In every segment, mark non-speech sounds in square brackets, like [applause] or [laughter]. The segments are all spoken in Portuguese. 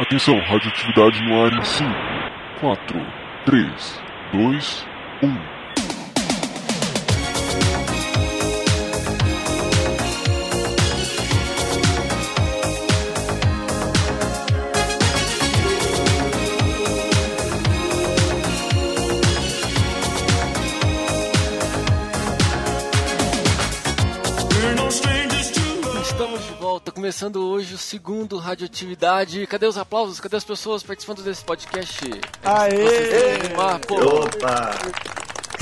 Atenção, radioatividade no ar em 5, 4, 3, 2, 1. Começando hoje o segundo Radioatividade. Cadê os aplausos? Cadê as pessoas participando desse podcast? Aê! Animar, pô. Opa!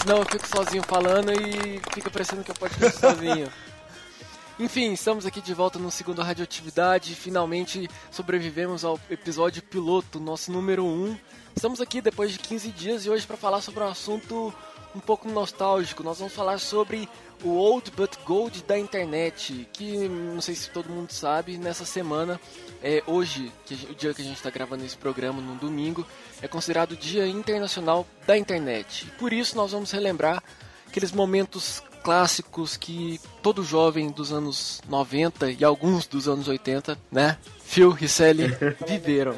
Senão eu fico sozinho falando e fica parecendo que eu podcast [laughs] sozinho. Enfim, estamos aqui de volta no segundo Radioatividade. Finalmente sobrevivemos ao episódio piloto, nosso número 1. Estamos aqui depois de 15 dias e hoje para falar sobre um assunto um pouco nostálgico. Nós vamos falar sobre o Old But Gold da internet, que não sei se todo mundo sabe, nessa semana, é, hoje, que, o dia que a gente está gravando esse programa, no domingo, é considerado o Dia Internacional da Internet. Por isso nós vamos relembrar aqueles momentos clássicos que todo jovem dos anos 90 e alguns dos anos 80, né, Phil Risselli, [laughs] viveram.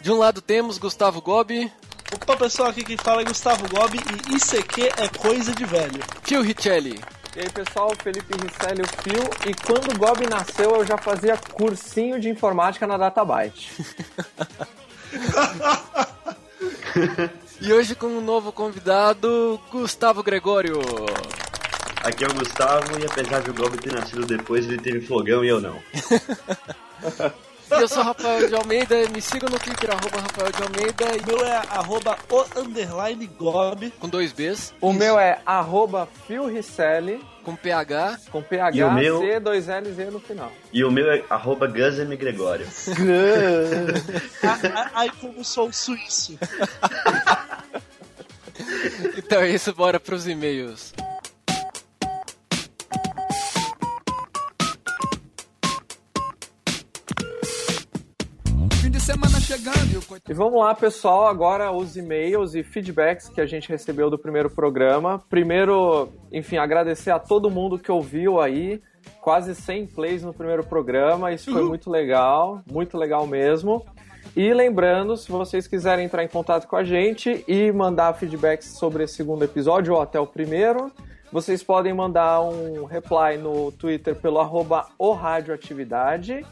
De um lado temos Gustavo Gobi. Opa pessoal, aqui quem fala é Gustavo Gobi e isso aqui é coisa de velho. Phil Richelli. E aí pessoal, Felipe Risselli, o Phil. E quando o Gobi nasceu eu já fazia cursinho de informática na Databyte. [laughs] e hoje com um novo convidado, Gustavo Gregório. Aqui é o Gustavo e apesar de o Gobi ter nascido depois, ele teve fogão e eu não. [laughs] E eu sou Rafael de Almeida, me siga no Twitter, arroba Rafael de Almeida. O meu é arroba o underline gob. Com dois Bs. O Isso. meu é arroba Phil Risselli. Com PH. Com PH, e o meu... C, dois L Z no final. E o meu é arroba Gus M. Gregório. [laughs] Aí como sou suíço. então é isso, bora pros e-mails. Chegando. E vamos lá, pessoal, agora os e-mails e feedbacks que a gente recebeu do primeiro programa. Primeiro, enfim, agradecer a todo mundo que ouviu aí. Quase 100 plays no primeiro programa, isso foi muito legal, muito legal mesmo. E lembrando, se vocês quiserem entrar em contato com a gente e mandar feedbacks sobre esse segundo episódio ou até o primeiro, vocês podem mandar um reply no Twitter pelo arroba Radioatividade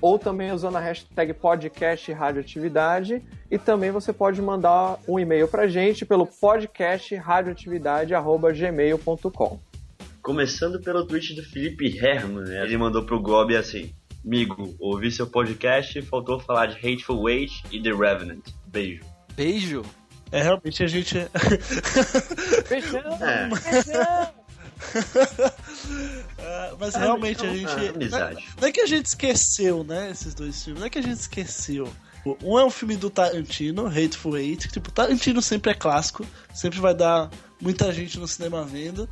ou também usando a hashtag podcast radioatividade e também você pode mandar um e-mail pra gente pelo podcast radioatividade@gmail.com. Começando pelo tweet do Felipe Herman, né? ele mandou pro Gobi assim: "Migo, ouvi seu podcast, faltou falar de Hateful Eight e The Revenant. Beijo." Beijo. É realmente a gente [laughs] Beijão. É. Beijão. [laughs] uh, mas ah, realmente a gente. Ah, não, é, não é que a gente esqueceu, né? Esses dois filmes. Não é que a gente esqueceu. Um é um filme do Tarantino, Hateful Eight. Tipo, Tarantino sempre é clássico. Sempre vai dar muita gente no cinema vendo.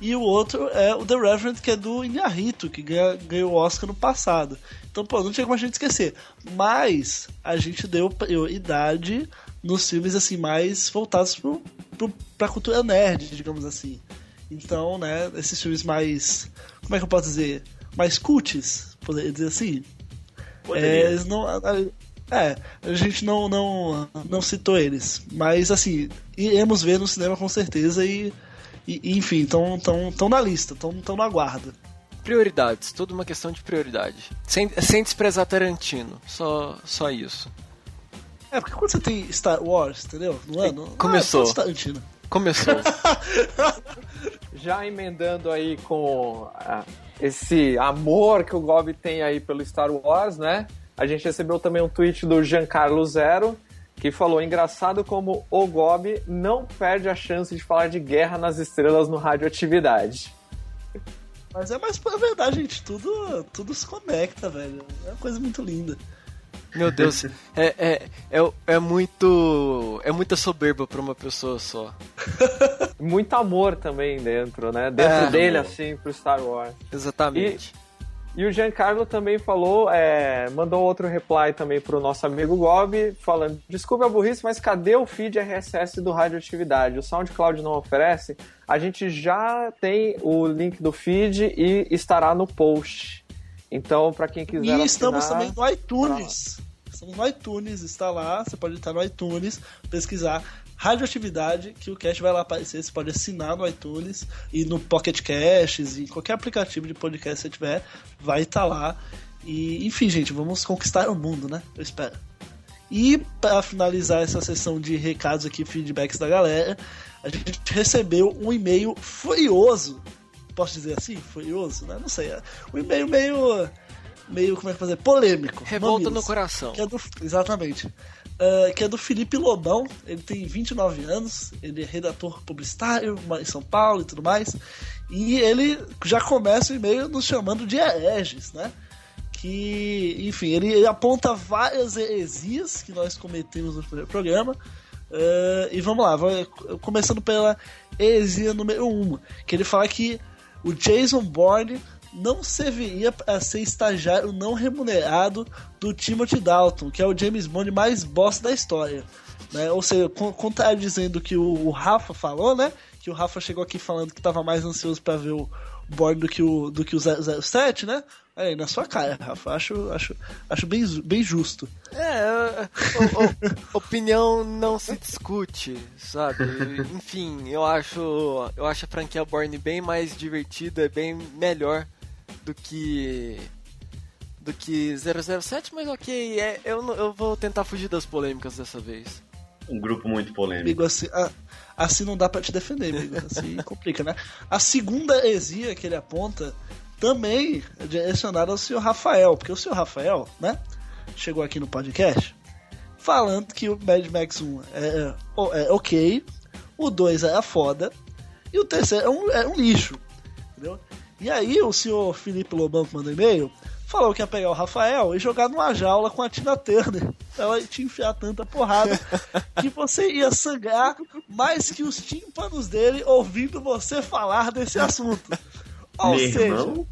E o outro é o The Reverend, que é do Inharito, que ganha, ganhou o Oscar no passado. Então, pô, não tinha como a gente esquecer. Mas a gente deu prioridade nos filmes assim mais voltados pro, pro, pra cultura nerd, digamos assim. Então, né, esses filmes mais. Como é que eu posso dizer? Mais cults, poderia dizer assim. É, eles não. É, a gente não, não, não citou eles. Mas assim, iremos ver no cinema com certeza e. e enfim, estão tão, tão na lista, estão na guarda. Prioridades, tudo uma questão de prioridade. Sem, sem desprezar Tarantino, só, só isso. É, porque quando você tem Star Wars, entendeu? No ano. Começou. Ah, é Tarantino. Começou. [laughs] Já emendando aí com ah, esse amor que o Gob tem aí pelo Star Wars, né? A gente recebeu também um tweet do Giancarlo Zero, que falou: engraçado como o Gob não perde a chance de falar de guerra nas estrelas no radioatividade. Mas é mais é verdade, gente. Tudo, tudo se conecta, velho. É uma coisa muito linda. Meu Deus, é, é, é, é muito. É muita soberba pra uma pessoa só. [laughs] Muito amor também dentro, né? Dentro é, dele, amor. assim, pro Star Wars. Exatamente. E, e o Giancarlo também falou, é, mandou outro reply também pro nosso amigo Gob, falando: Desculpe a burrice, mas cadê o feed RSS do Radioatividade? O SoundCloud não oferece? A gente já tem o link do feed e estará no post. Então, para quem quiser. E estamos também no iTunes. Estamos no iTunes, está lá. Você pode estar no iTunes, pesquisar radioatividade, que o cast vai lá aparecer. Você pode assinar no iTunes e no Pocket Casts e qualquer aplicativo de podcast que você tiver, vai estar lá. E, enfim, gente, vamos conquistar o mundo, né? Eu espero. E para finalizar essa sessão de recados aqui, feedbacks da galera, a gente recebeu um e-mail furioso. Posso dizer assim? Furioso, né? Não sei. Um e-mail meio. meio, como é que fazer? Polêmico. Revolta Mamilos, no coração. Que é do, exatamente. Uh, que é do Felipe Lobão. Ele tem 29 anos, ele é redator publicitário, em São Paulo e tudo mais. E ele já começa o e-mail nos chamando de hereges, né? que, enfim, ele, ele aponta várias heresias que nós cometemos no primeiro programa. Uh, e vamos lá, vai, começando pela heresia número 1, um, que ele fala que o Jason Bourne não serviria para ser estagiário não remunerado do Timothy Dalton, que é o James Bond mais boss da história. Né? Ou seja, contradizendo o que o, o Rafa falou, né? Que o Rafa chegou aqui falando que estava mais ansioso para ver o Bourne do que o, do que o 007, né? Aí, na sua cara, Rafa. Acho, acho, acho bem, bem justo. É, o, o, opinião não se discute, sabe? Enfim, eu acho, eu acho a franquia Born bem mais divertida, bem melhor do que do que 007, mas ok, é, eu, eu vou tentar fugir das polêmicas dessa vez. Um grupo muito polêmico. Amigo, assim, assim não dá para te defender, amigo. Assim [laughs] complica, né? A segunda heresia que ele aponta também direcionado ao senhor Rafael, porque o senhor Rafael, né, chegou aqui no podcast falando que o Mad Max 1 é, é, é ok, o 2 é foda e o terceiro é um, é um lixo, entendeu? E aí o senhor Felipe Lobão que mandou e-mail falou que ia pegar o Rafael e jogar numa jaula com a Tina Turner. [laughs] Ela te enfiar tanta porrada que você ia sangrar mais que os tímpanos dele ouvindo você falar desse assunto. Ou Meu seja, irmão?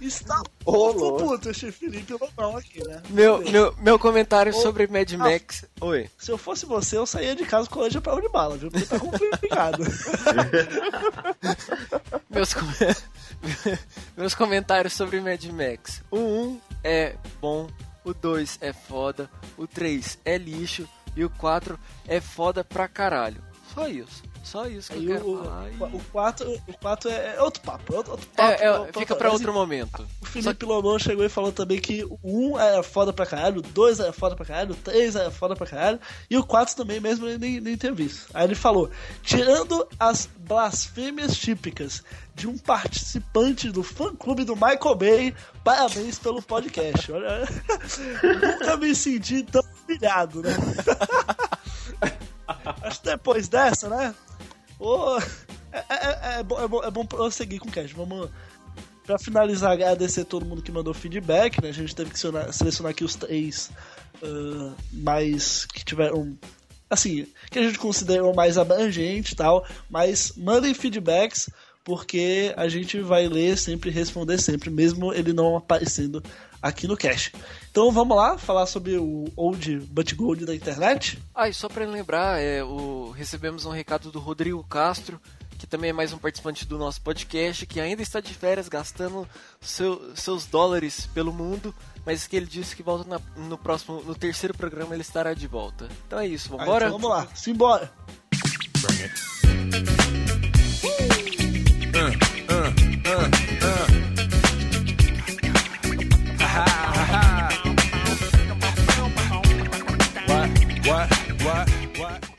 está puto, louco. puto esse Felipe Lobão aqui, né? Meu, meu, meu comentário Ô, sobre Mad ah. Max. Oi. Se eu fosse você, eu saía de casa com hoje para de bala, viu? Porque tá complicado. [laughs] Meus, com- [laughs] meus comentários sobre Mad Max. O 1 é bom, o 2 é foda, o 3 é lixo e o 4 é foda pra caralho. Só isso. Só isso que Aí eu quero o, falar. e- o, 4, o 4 é, é outro papo. É outro, outro papo É, é, outro- fica pra mas, outro momento. O Felipe Lobão chegou e falou também que o 1 era foda pra caralho, o 2 era foda pra caralho, o 3 era foda pra caralho, e o 4 também, mesmo ele nem, nem ter visto. Aí ele falou: tirando as blasfêmias típicas de um participante do fã clube do Michael Bay, parabéns pelo podcast. Olha, [laughs] nunca me senti tão humilhado, né? [laughs] Acho que depois dessa, né? Ô, é, é- é bom, é, bom, é bom prosseguir com o cast. Vamos. Pra finalizar, agradecer todo mundo que mandou feedback, né? A gente teve que selecionar, aqui os três ah, mais que tiveram. Assim, que a gente considerou mais abrangente e tal. Mas mandem feedbacks, porque a gente vai ler sempre responder sempre, mesmo ele não aparecendo aqui no cast. Então vamos lá falar sobre o Old But Gold da internet. Ah, e só pra lembrar, é, o, recebemos um recado do Rodrigo Castro, que também é mais um participante do nosso podcast, que ainda está de férias gastando seu- seus dólares pelo mundo, mas que ele disse que volta na- no próximo, no terceiro programa ele estará de volta. Então é isso, Ah, vambora? então vamos lá, simbora.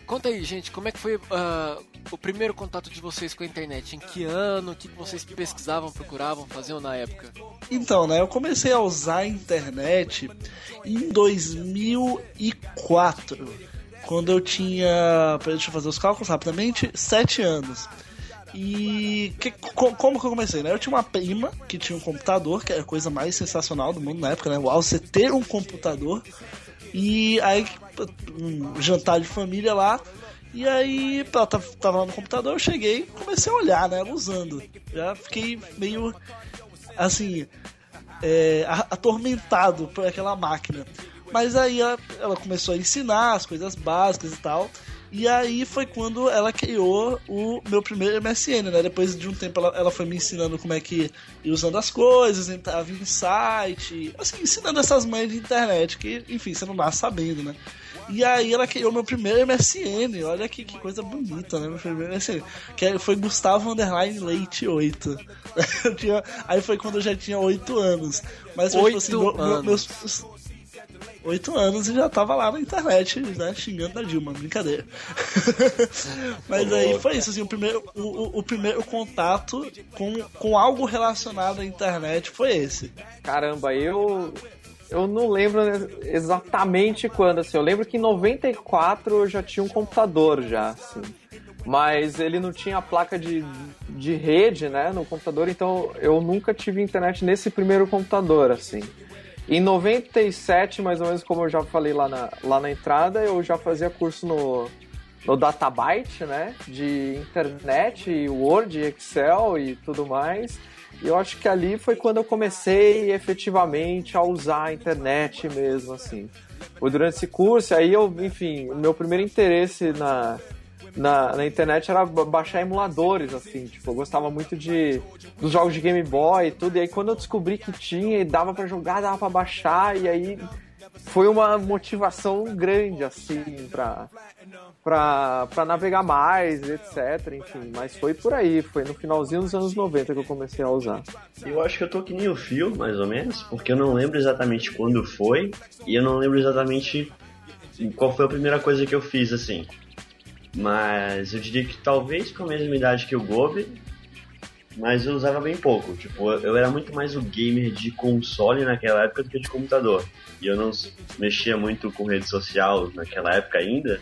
Conta aí, gente, como é que foi ah, o primeiro contato de vocês com a internet? Em que ano? O que vocês pesquisavam, procuravam, faziam na época? Então, né, eu comecei a usar a internet em 2004, quando eu tinha, deixa eu fazer os cálculos rapidamente, 7 anos. E que- co- como que eu comecei, né? Eu tinha uma prima que tinha um computador, que era a coisa mais sensacional do mundo na época, né? Uau, você ter um computador. E aí, um jantar de família lá, e aí ela tava, tava lá no computador, eu cheguei comecei a olhar, né? Usando. Já fiquei meio assim, é, atormentado por aquela máquina. Mas aí ela, ela começou a ensinar as coisas básicas e tal. E aí foi quando ela criou o meu primeiro MSN, né? Depois de um tempo ela, ela foi me ensinando como é que ia usando as coisas, entrava em site, assim, ensinando essas mães de internet, que, enfim, você não nasce sabendo, né? E aí ela criou meu primeiro MSN. Olha aqui que coisa bonita, né? Meu primeiro MSN. Que foi Gustavo Underline Leite 8. [laughs] tinha, aí foi quando eu já tinha 8 anos. Mas foi, tipo, assim, meu, meu, meus. 8 anos e já tava lá na internet, né, xingando a Dilma, brincadeira. [laughs] Mas aí foi isso, assim, o primeiro, o, o, primeiro contato com, com algo relacionado à internet foi esse. Caramba, eu eu não lembro exatamente quando, assim. Eu lembro que em 94 eu já tinha um computador já, assim. Mas ele não tinha placa de, de rede, né, no computador, então eu nunca tive internet nesse primeiro computador, assim. Em 97, mais ou menos como eu já falei lá na, lá na entrada, eu já fazia curso no, no Databyte, né, de internet, Word, Excel e tudo mais. E eu acho que ali foi quando eu comecei efetivamente a usar a internet mesmo, assim. Foi durante esse curso, aí eu, enfim, o meu primeiro interesse na, na, na, internet era baixar emuladores, assim, tipo, eu gostava muito de dos jogos de Game Boy e tudo, e aí quando eu descobri que tinha e dava para jogar, dava para baixar, e aí foi uma motivação grande, assim, pra, pra, pra navegar mais, etc. Enfim, mas foi por aí, foi no finalzinho dos anos 90 que eu comecei a usar. Eu acho que eu tô que nem o fio, mais ou menos, porque eu não lembro exatamente quando foi, e eu não lembro exatamente qual foi a primeira coisa que eu fiz, assim. Mas eu diria que talvez com a mesma idade que o Gobi, mas eu usava bem pouco. Tipo, eu era muito mais o gamer de console naquela época do que de computador. E eu não mexia muito com rede social naquela época ainda.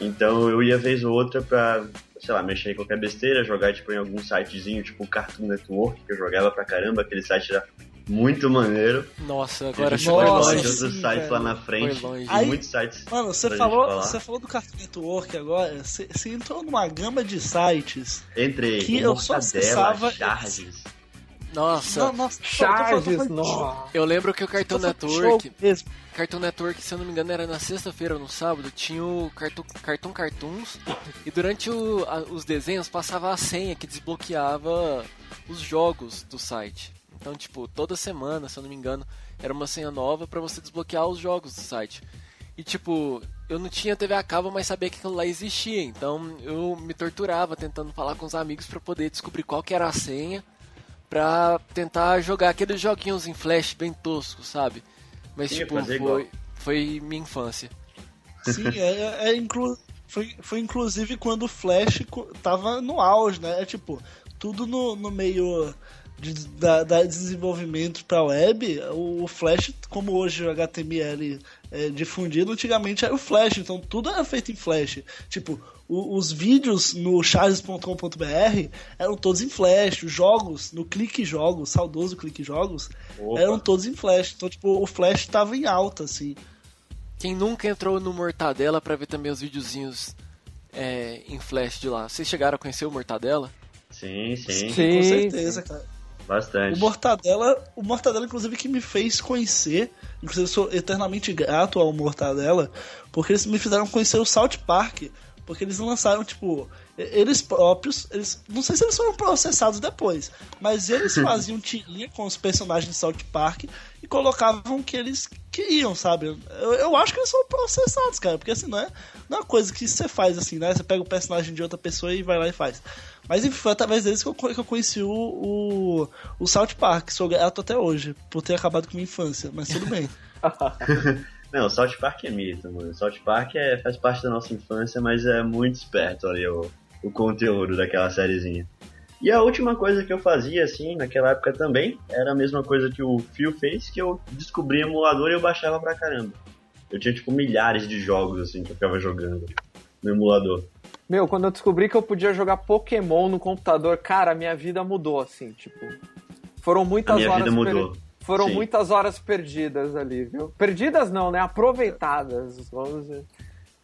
Então eu ia vez ou outra pra, sei lá, mexer em qualquer besteira, jogar tipo em algum sitezinho, tipo Cartoon Network, que eu jogava pra caramba, aquele site era muito maneiro. Nossa, agora foi longe. outros sites velho. lá na frente. Aí, muitos sites. Mano, você falou, você falou do Cartoon Network agora. Você, você entrou numa gama de sites. Entrei. Que eu só acessava. Charges. Nossa, não, nossa Charges, nossa. Eu lembro que o Cartoon Network. Cartoon Network, se eu não me engano, era na sexta-feira ou no sábado, tinha o Cartoon, Cartoon Cartoons. E durante o, a, os desenhos passava a senha que desbloqueava os jogos do site. Então, tipo, toda semana, se eu não me engano, era uma senha nova para você desbloquear os jogos do site. E tipo, eu não tinha TV a cabo, mas sabia que aquilo lá existia. Então eu me torturava tentando falar com os amigos para poder descobrir qual que era a senha pra tentar jogar aqueles joguinhos em flash bem toscos, sabe? Mas Sim, tipo, foi, foi minha infância. Sim, é, é, é inclu... foi, foi inclusive quando o Flash tava no auge, né? É tipo, tudo no, no meio de, da, da desenvolvimento para web, o Flash, como hoje o HTML é difundido, antigamente era o Flash, então tudo era feito em Flash. Tipo, o, os vídeos no charles.com.br eram todos em Flash, os jogos no Clique Jogos, saudoso Clique Jogos, Opa. eram todos em Flash. Então, tipo, o Flash estava em alta, assim. Quem nunca entrou no Mortadela para ver também os videozinhos é, em Flash de lá? Vocês chegaram a conhecer o Mortadela? Sim, sim. sim com certeza, cara. Bastante. O Mortadela, o Mortadela, inclusive, que me fez conhecer. Inclusive, eu sou eternamente grato ao Mortadela, porque eles me fizeram conhecer o South Park. Porque eles lançaram, tipo, eles próprios, eles, não sei se eles foram processados depois, mas eles [laughs] faziam tirinha com os personagens de South Park e colocavam o que eles queriam, sabe? Eu, eu acho que eles foram processados, cara, porque assim, não é, não é uma coisa que você faz assim, né? Você pega o personagem de outra pessoa e vai lá e faz. Mas enfim, foi através deles que eu, que eu conheci o, o, o South Park. Sou grato até hoje, por ter acabado com minha infância, mas tudo bem. [laughs] [laughs] Não, o South Park é mito, mano. O South Park é, faz parte da nossa infância, mas é muito esperto ali o, o conteúdo daquela sériezinha. E a última coisa que eu fazia, assim, naquela época também, era a mesma coisa que o Phil fez, que eu descobri emulador e eu baixava pra caramba. Eu tinha, tipo, milhares de jogos, assim, que eu ficava jogando no emulador. Meu, quando eu descobri que eu podia jogar Pokémon no computador, cara, minha vida mudou, assim, tipo. Foram muitas horas. Per... Foram Sim. muitas horas perdidas ali, viu? Perdidas não, né? Aproveitadas, vamos dizer.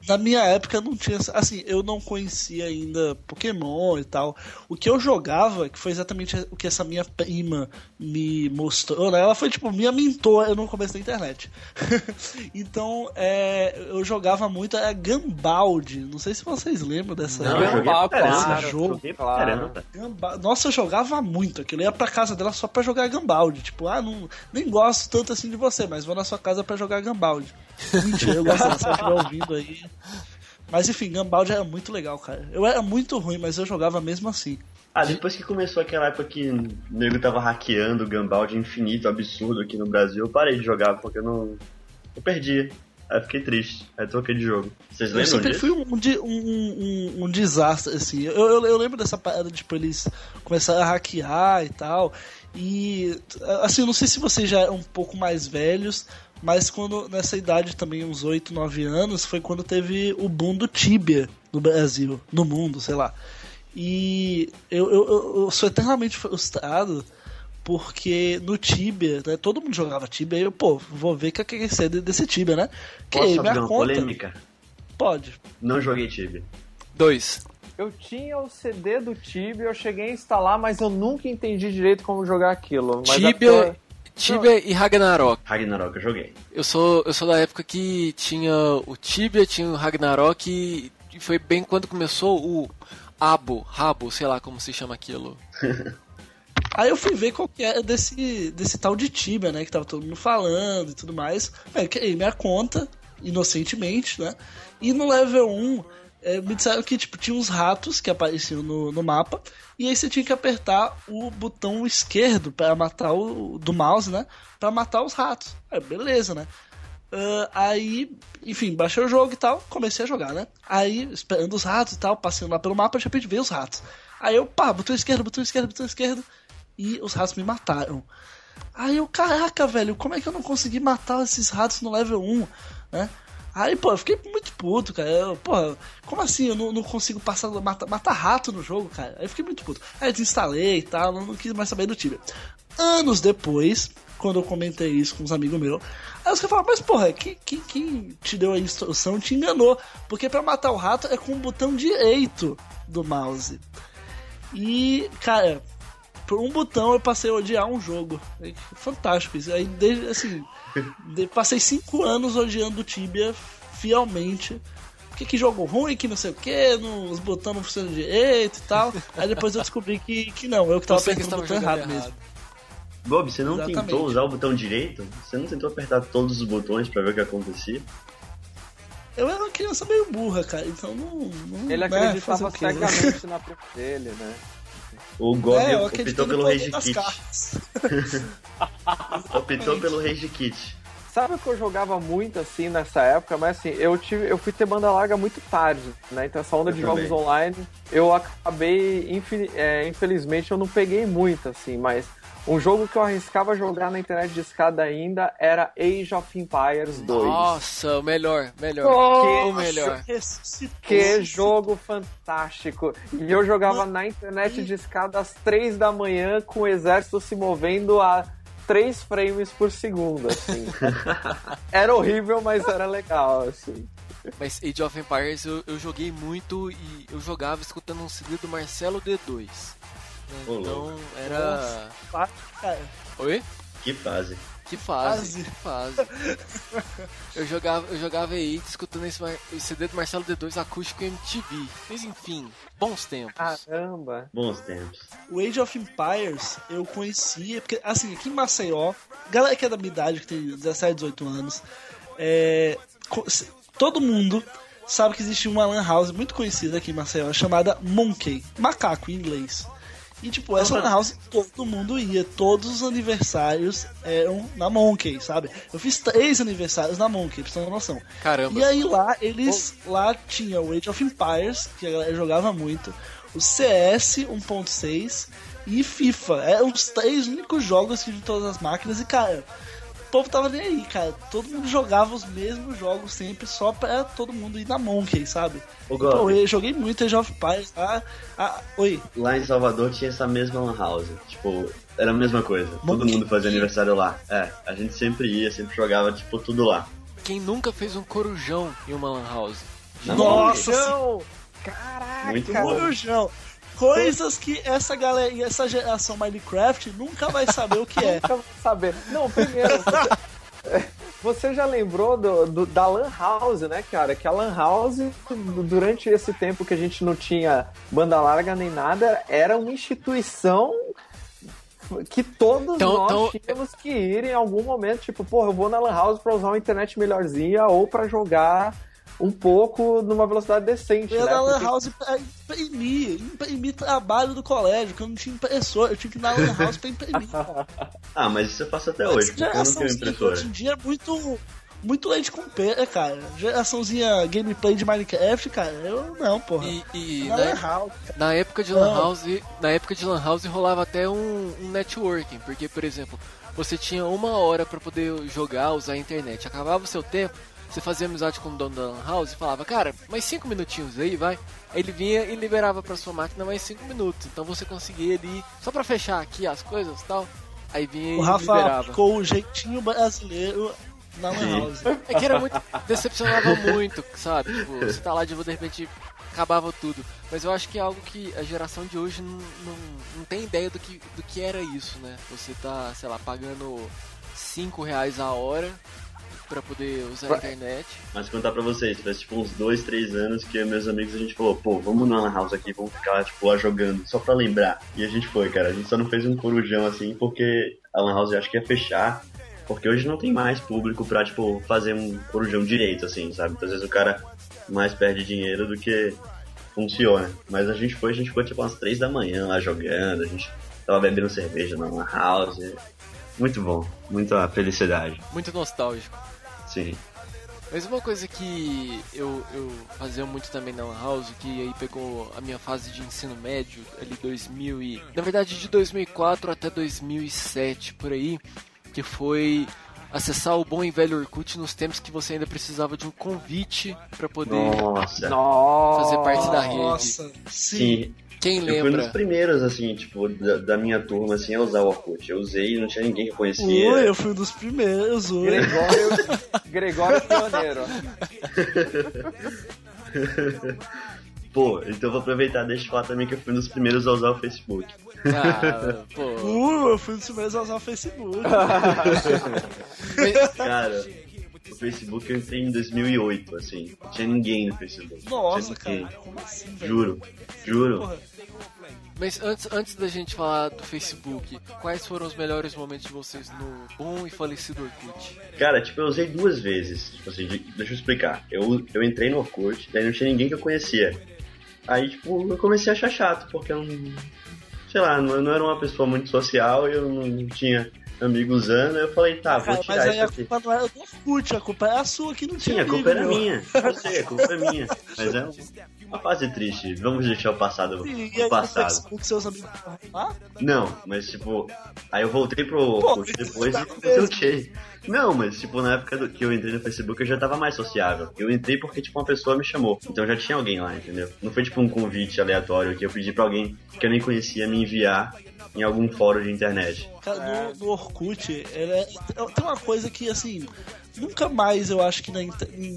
Na minha época não tinha. Assim, eu não conhecia ainda Pokémon e tal. O que eu jogava, que foi exatamente o que essa minha prima me mostrou, né? Ela foi tipo minha mentora no começo da internet. [laughs] então, é, eu jogava muito é Gambaldi. Não sei se vocês lembram dessa. Não, Gambal, claro, jogo. joguei pra claro. Nossa, eu jogava muito. Aquilo eu ia pra casa dela só pra jogar Gambaldi. Tipo, ah, não, nem gosto tanto assim de você, mas vou na sua casa pra jogar Gambaldi. Mentira, eu gosto ela estiver ouvindo aí. Mas enfim, Gambaldi era muito legal, cara. Eu era muito ruim, mas eu jogava mesmo assim. Ah, depois que começou aquela época que o nego tava hackeando o Gumball de infinito absurdo aqui no Brasil, eu parei de jogar porque eu não. Eu perdi. Aí eu fiquei triste. Aí eu troquei de jogo. Vocês Eu lembram sempre disso? fui um, um, um, um desastre, assim. Eu, eu, eu lembro dessa parada, tipo, eles começaram a hackear e tal. E, assim, eu não sei se vocês já eram um pouco mais velhos, mas quando, nessa idade também, uns 8, 9 anos, foi quando teve o boom do Tibia no Brasil, no mundo, sei lá. E eu, eu, eu- sou eternamente frustrado porque no Tibia, né, todo mundo jogava Tibia, e eu, pô, vou ver o que é que é esse desse Tibia, né? Que Posso minha abrir uma conta, polêmica? pode. Não joguei Tibia. Dois. Eu tinha o CD do Tibia, eu cheguei a instalar, mas eu nunca entendi direito como jogar aquilo. Mas Tibia, Tibia e Ragnarok. Ragnarok eu joguei. Eu sou, eu sou da época que tinha o Tibia, tinha o Ragnarok e e foi bem quando começou o Abo, Rabo, sei lá como se chama aquilo. [laughs] Aí eu fui ver qual que era desse, desse tal de Tibia, né? Que tava todo mundo falando e tudo mais. Aí eu criei minha conta, inocentemente, né? E no level 1, eh, me disseram que tipo, tinha uns ratos que apareciam no, no mapa. E aí você tinha que apertar o botão esquerdo para matar o. do mouse, né? Pra matar os ratos. Aí, beleza, né? Ah, aí, enfim, baixei o jogo e tal, comecei a jogar, né? Aí, esperando os ratos e tal, passando lá pelo mapa, de repente veio os ratos. Aí eu, pá, botão esquerdo, botão esquerdo, botão esquerdo, e os ratos me mataram. Aí eu, caraca, velho, como é que eu não consegui matar esses ratos no level 1, né? Aí, pô, eu fiquei muito puto, cara. Eu, porra, como assim eu não, não consigo passar, matar, matar rato no jogo, cara? Aí eu fiquei muito puto. Aí desinstalei e tal, não, não quis mais saber do Tibia. Anos depois, quando eu comentei isso com uns amigos meus, aí os caras falaram, mas porra, quem, quem, quem te deu a instrução te enganou. Porque pra matar o rato é com o botão direito do mouse. E, cara, por um botão eu passei a odiar um jogo. É fantástico isso. Aí, desde, assim, [laughs] passei cinco anos odiando o Tibia fielmente. Porque que jogo ruim, que não sei o que, os botões não funcionam direito e tal. Aí depois eu descobri que, que não, eu que tava Você que apertando o estava botão errado, errado. mesmo. Bob, você não Exatamente. tentou usar o botão direito? Você não tentou apertar todos os botões pra ver o que acontecia? Eu era uma criança meio burra, cara, então não. não Ele né, fazer acreditava o quê? cegamente na [laughs] prima dele, né? O Gob É, optou pelo Rage Kit. [laughs] Optou pelo Rage Kit. Sabe o que eu jogava muito assim nessa época? Mas assim, eu tive, eu fui ter banda larga muito tarde, né? Então essa onda Eu de também. jogos online, eu acabei, é, infelizmente, eu não peguei muito, assim, mas um jogo que eu arriscava jogar na internet de escada ainda era Age of Empires 2. Nossa, o melhor, melhor. Nossa, o melhor. Ressuscitou. Que jogo fantástico! E eu jogava na internet de escada às 3 da manhã com o exército se movendo a 3 frames por segundo, assim. [laughs] era horrível, mas era legal, assim. Mas Age of Empires eu, eu joguei muito e eu jogava escutando um CD do Marcelo D2. Né? Então era. Oi? Que fase. Que fase, Fase. que fase. eu jogava, eu jogava aí escutando esse, esse CD do Marcelo D2 acústico MTV. Mas enfim, bons tempos. Caramba! Bons tempos. o Age of Empires eu conhecia, porque assim, aqui em Maceió, galera que é da minha idade, que tem 17, 18 anos, é, todo mundo sabe que existe uma lan house muito conhecida aqui em Maceió, chamada Monkey, macaco em inglês. E tipo, essa lan house todo mundo ia, todos os aniversários eram na Monkey, sabe? Eu fiz três aniversários na Monkey, pra você ter uma noção. Caramba. E aí lá, eles. Lá tinha o Age of Empires, que a galera jogava muito, o CS 1.6 e FIFA. Eram os três únicos jogos que de todas as máquinas e, cara. O povo tava nem aí, cara. Todo mundo jogava os mesmos jogos sempre, só pra todo mundo ir na Monkey, sabe? Ô, Pô, Gob, eu joguei muito Age of Empires. Ah, ah, oi. lá em Salvador tinha essa mesma lan house. Tipo, era a mesma coisa. Todo Monkey. mundo fazia aniversário lá. É, a gente sempre ia, sempre jogava, tipo, tudo lá. Quem nunca fez um corujão em uma lan house? Nossa, Corujão! Caraca! Muito bom. Corujão. Coisas que essa galera, essa geração Minecraft nunca vai saber o que é. [laughs] Nunca vou saber. Não, primeiro, [laughs] você, já lembrou do, do- da Lan House, né, cara? Que a Lan House, durante esse tempo que a gente não tinha banda larga nem nada, era uma instituição que todos Então- nós então- tínhamos que ir em algum momento. Tipo, porra, eu vou na Lan House pra usar uma internet melhorzinha ou pra jogar um pouco numa velocidade decente, Eu ia né? na Lan House pra imprimir, imprimir trabalho do colégio, que eu não tinha impressora, eu tinha que ir na Lan House pra imprimir. [laughs] Ah, mas isso eu faço até hoje, porque eu não tenho impressora. hoje em dia é muito, muito leite com pera, cara. Geraçãozinha gameplay de Minecraft, cara, eu não, porra. E, e na na, Lan House, na época de Lan. House, na época de Lan House rolava até um, um networking, porque por exemplo, você tinha uma hora pra poder jogar, usar a internet. Acabava o seu tempo, você fazia amizade com o dono da Lan House e falava, cara, mais cinco minutinhos aí, vai. Aí ele vinha e liberava pra sua máquina mais cinco minutos. Então você conseguia ali, só pra fechar aqui as coisas e tal. Aí vinha o e Rafa liberava. aplicou o jeitinho brasileiro na Lan. House. [laughs] É que era muito. decepcionava muito, sabe? Tipo, você tá lá de de repente acabava tudo. Mas eu acho que é algo que a geração de hoje não, não, não tem ideia do que, do que era isso, né? Você tá, sei lá, pagando 5 reais a hora pra poder usar a internet. Mas contar pra vocês, faz tipo uns dois, três anos que eu meus amigos a gente falou, pô, vamos na Lan House aqui, vamos ficar tipo lá jogando, só pra lembrar. E a gente foi, cara. A gente só não fez um corujão assim, porque a Lan House eu acho que ia fechar. Porque hoje não tem mais público pra, tipo, fazer um corujão direito, assim, sabe? Às vezes o cara mais perde dinheiro do que funciona. Mas a gente foi, a gente ficou tipo umas três da manhã lá jogando, a gente tava bebendo cerveja na Lan House. Muito bom, muita felicidade. Muito nostálgico. Sim. Mas uma coisa que eu, eu fazia muito também na Lan House, que aí pegou a minha fase de ensino médio, ali 2000 e... Na verdade, de 2004 até 2007, por aí, que foi acessar o bom e velho Orkut nos tempos que você ainda precisava de um convite pra poder Nossa. Nossa. fazer parte da rede. Nossa, sim. Sim, Quem eu fui um dos lembra? primeiros, assim, tipo, da, da minha turma, assim, a usar o Orkut. Eu usei e não tinha ninguém que Ui, conhecia. eu fui um dos primeiros, ui. Gregório, [laughs] Gregório Pioneiro. [laughs] Pô, então eu vou aproveitar e deixa eu falar também que eu fui um dos primeiros a usar o Facebook. Ah, pô. [laughs] Uh, eu fui um dos primeiros a usar o Facebook. Cara, o Facebook eu entrei em 2008, assim. Não tinha ninguém no Facebook. Nossa, Não tinha cara, como assim, velho? Juro, juro. Porra. Mas antes, antes da gente falar do Facebook, quais foram os melhores momentos de vocês no bom e falecido Orkut? Cara, tipo, eu usei duas vezes. Tipo assim, de- deixa eu explicar. Eu, eu entrei no Orkut, daí não tinha ninguém que eu conhecia. Aí, tipo, eu comecei a achar chato, porque eu não. Sei lá, não- eu não era uma pessoa muito social e eu não tinha amigo usando. Eu falei, tá, vou Cara, mas tirar aí isso a aqui. culpa não era do Orkut, a culpa é a sua que não Sim, tinha a culpa amigo, era meu. minha. Eu sei, a culpa é minha. Mas é uma fase triste. Vamos deixar o passado no no passado. Facebook seus amigos lá? Não, mas tipo, aí eu voltei pro Orkut mas depois tá e desbloqueei. Não, mas tipo, na época do- que eu entrei no Facebook eu já tava mais sociável. Eu entrei porque tipo uma pessoa me chamou. Então já tinha alguém lá, entendeu? Não foi tipo um convite aleatório que eu pedi pra alguém que eu nem conhecia me enviar em algum fórum de internet. Cara, no, no Orkut, é- tem uma coisa que, assim, nunca mais eu acho que na em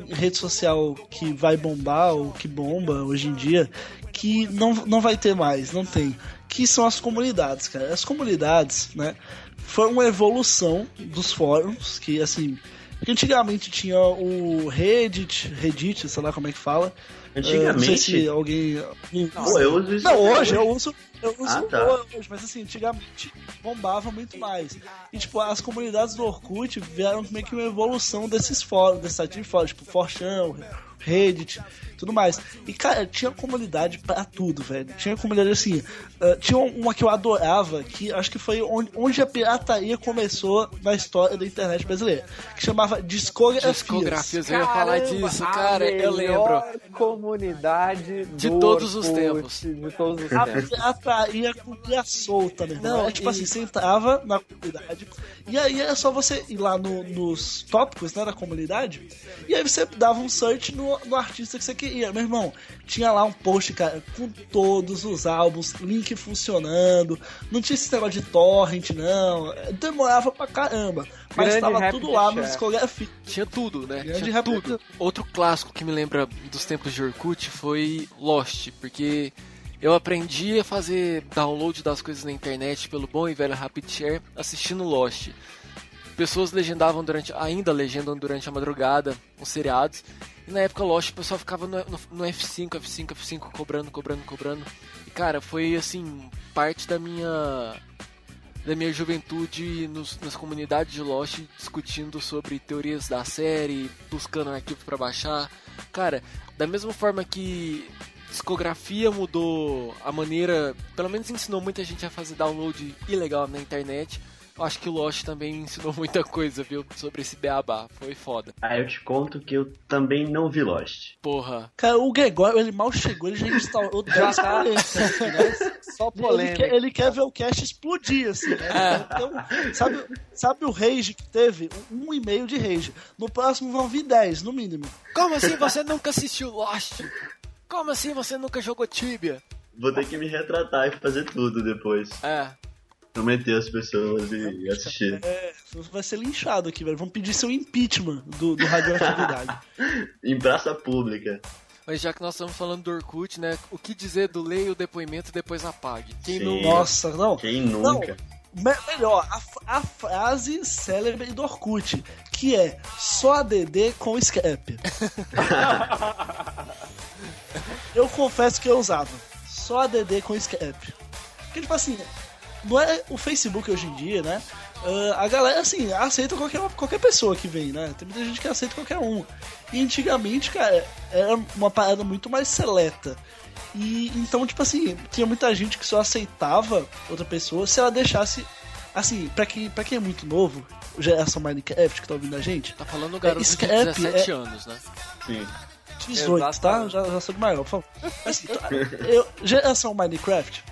rede social que vai bombar ou que bomba hoje em dia, que não, não vai ter mais, não tem. Que são as comunidades, cara. As comunidades, né, foi uma evolução dos fóruns, que, assim, porque antigamente tinha o Reddit, Reddit, sei lá como é que fala. Eh, Não sei Antigamente. se alguém. Pô, eu uso isso. Não, hoje eu uso, eu uso Ah, tá. hoje, mas assim, antigamente bombava muito mais. E tipo, as comunidades do Orkut vieram meio que uma evolução desses fóruns, desse site de fórum, tipo, Forchão, Reddit, tudo mais. E cara, tinha comunidade pra tudo, velho. Tinha comunidade assim, ah, tinha uma que eu adorava, que acho que foi onde, onde a pirataria começou na história da internet brasileira, que chamava Discografias. Discografias, eu ia falar disso, a cara, eu lembro. comunidade De do todos os Orkut, tempos. De todos os A tempos. pirataria cumpria solta, meu irmão. Não, Era tipo e- assim, você entrava na comunidade e aí era só você ir lá no- nos tópicos né, da comunidade e aí você dava um search no no, no, artista que você queria. Meu irmão, tinha lá um post, cara, com todos os álbuns, link funcionando, não tinha esse negócio de torrent, não. Demorava pra caramba. Mas Grande tava tudo lá no discografia. Tinha tudo, né? Grande tinha tudo. Outro clássico que me lembra dos tempos de Orkut foi Lost, porque eu aprendi a fazer download das coisas na internet pelo bom e velho Rapid Share assistindo Lost. Pessoas legendavam durante, ainda legendam durante a madrugada os seriados. E na época Lost o pessoal ficava no, no, no F5, F5, F5, cobrando, cobrando, cobrando. E cara, foi assim, parte da minha da minha juventude nos, nas comunidades de Lost discutindo sobre teorias da série, buscando arquivos para baixar. Cara, da mesma forma que discografia mudou a maneira, pelo menos ensinou muita gente a fazer download ilegal na internet. Eu acho que o Lost também [laughs] ensinou muita coisa, viu? Sobre esse beabá. Foi foda. Ah, eu te conto que eu também não vi Lost. Porra. Cara, o Gregório, ele mal chegou, ele já instalou [laughs] 10 tá. né? [laughs] Só polêmica. Ele quer, ele quer ver o cast explodir, assim, né? É. Então, sabe, sabe o rage que teve? Um, um e-mail de rage. No próximo vão vir 10, no mínimo. Como assim você nunca assistiu Lost? Como assim você nunca jogou Tibia? Vou ter que me retratar e fazer tudo depois. É. Prometer as pessoas e assistir. É, vai ser linchado aqui, velho. Vão pedir seu impeachment do, do radioatividade. [laughs] em praça pública. Mas já que nós estamos falando do Orkut, né? O que dizer do leia o depoimento e depois apague? Quem Sim. não... Nossa, não. Quem nunca? Não, me melhor, a, a, frase célebre do Orkut, que é só ADD com scrap. [laughs] eu confesso que eu usava só ADD com Skype. Porque, tipo assim, não é o Facebook hoje em dia, né? Uh, a galera, assim, aceita qualquer, qualquer pessoa que vem, né? Tem muita gente que aceita qualquer um. E antigamente, cara, era uma parada muito mais seleta. E então, tipo assim, tinha muita gente que só aceitava outra pessoa se ela deixasse. Assim, pra quem, pra quem é muito novo, geração Minecraft que tá ouvindo a gente. Tá falando garoto é, de 17 é... anos, né? Sim. 18, tá? Já, já sou de maior, por favor. Assim, eu, geração Minecraft,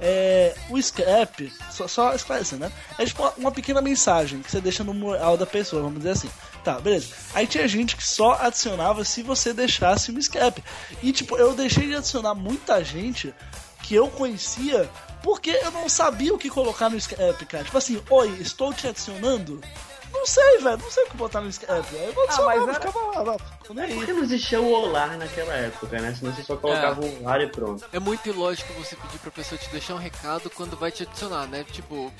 é, o scrap, só, só esclarecendo, né? É tipo uma pequena mensagem que você deixa no mural da pessoa, vamos dizer assim. Tá, beleza. Aí tinha gente que só adicionava se você deixasse um scrap. E tipo, eu deixei de adicionar muita gente que eu conhecia porque eu não sabia o que colocar no scrap, cara. Tipo assim, oi, estou te adicionando. Não sei, velho. Não sei o que botar no Skype. Aí eu ah, mas era... ficava lá, lá. É porque não existia o Olar naquela época, né? Senão você só colocava é. um Olar e pronto. É muito ilógico você pedir pra pessoa te deixar um recado quando vai te adicionar, né? Tipo,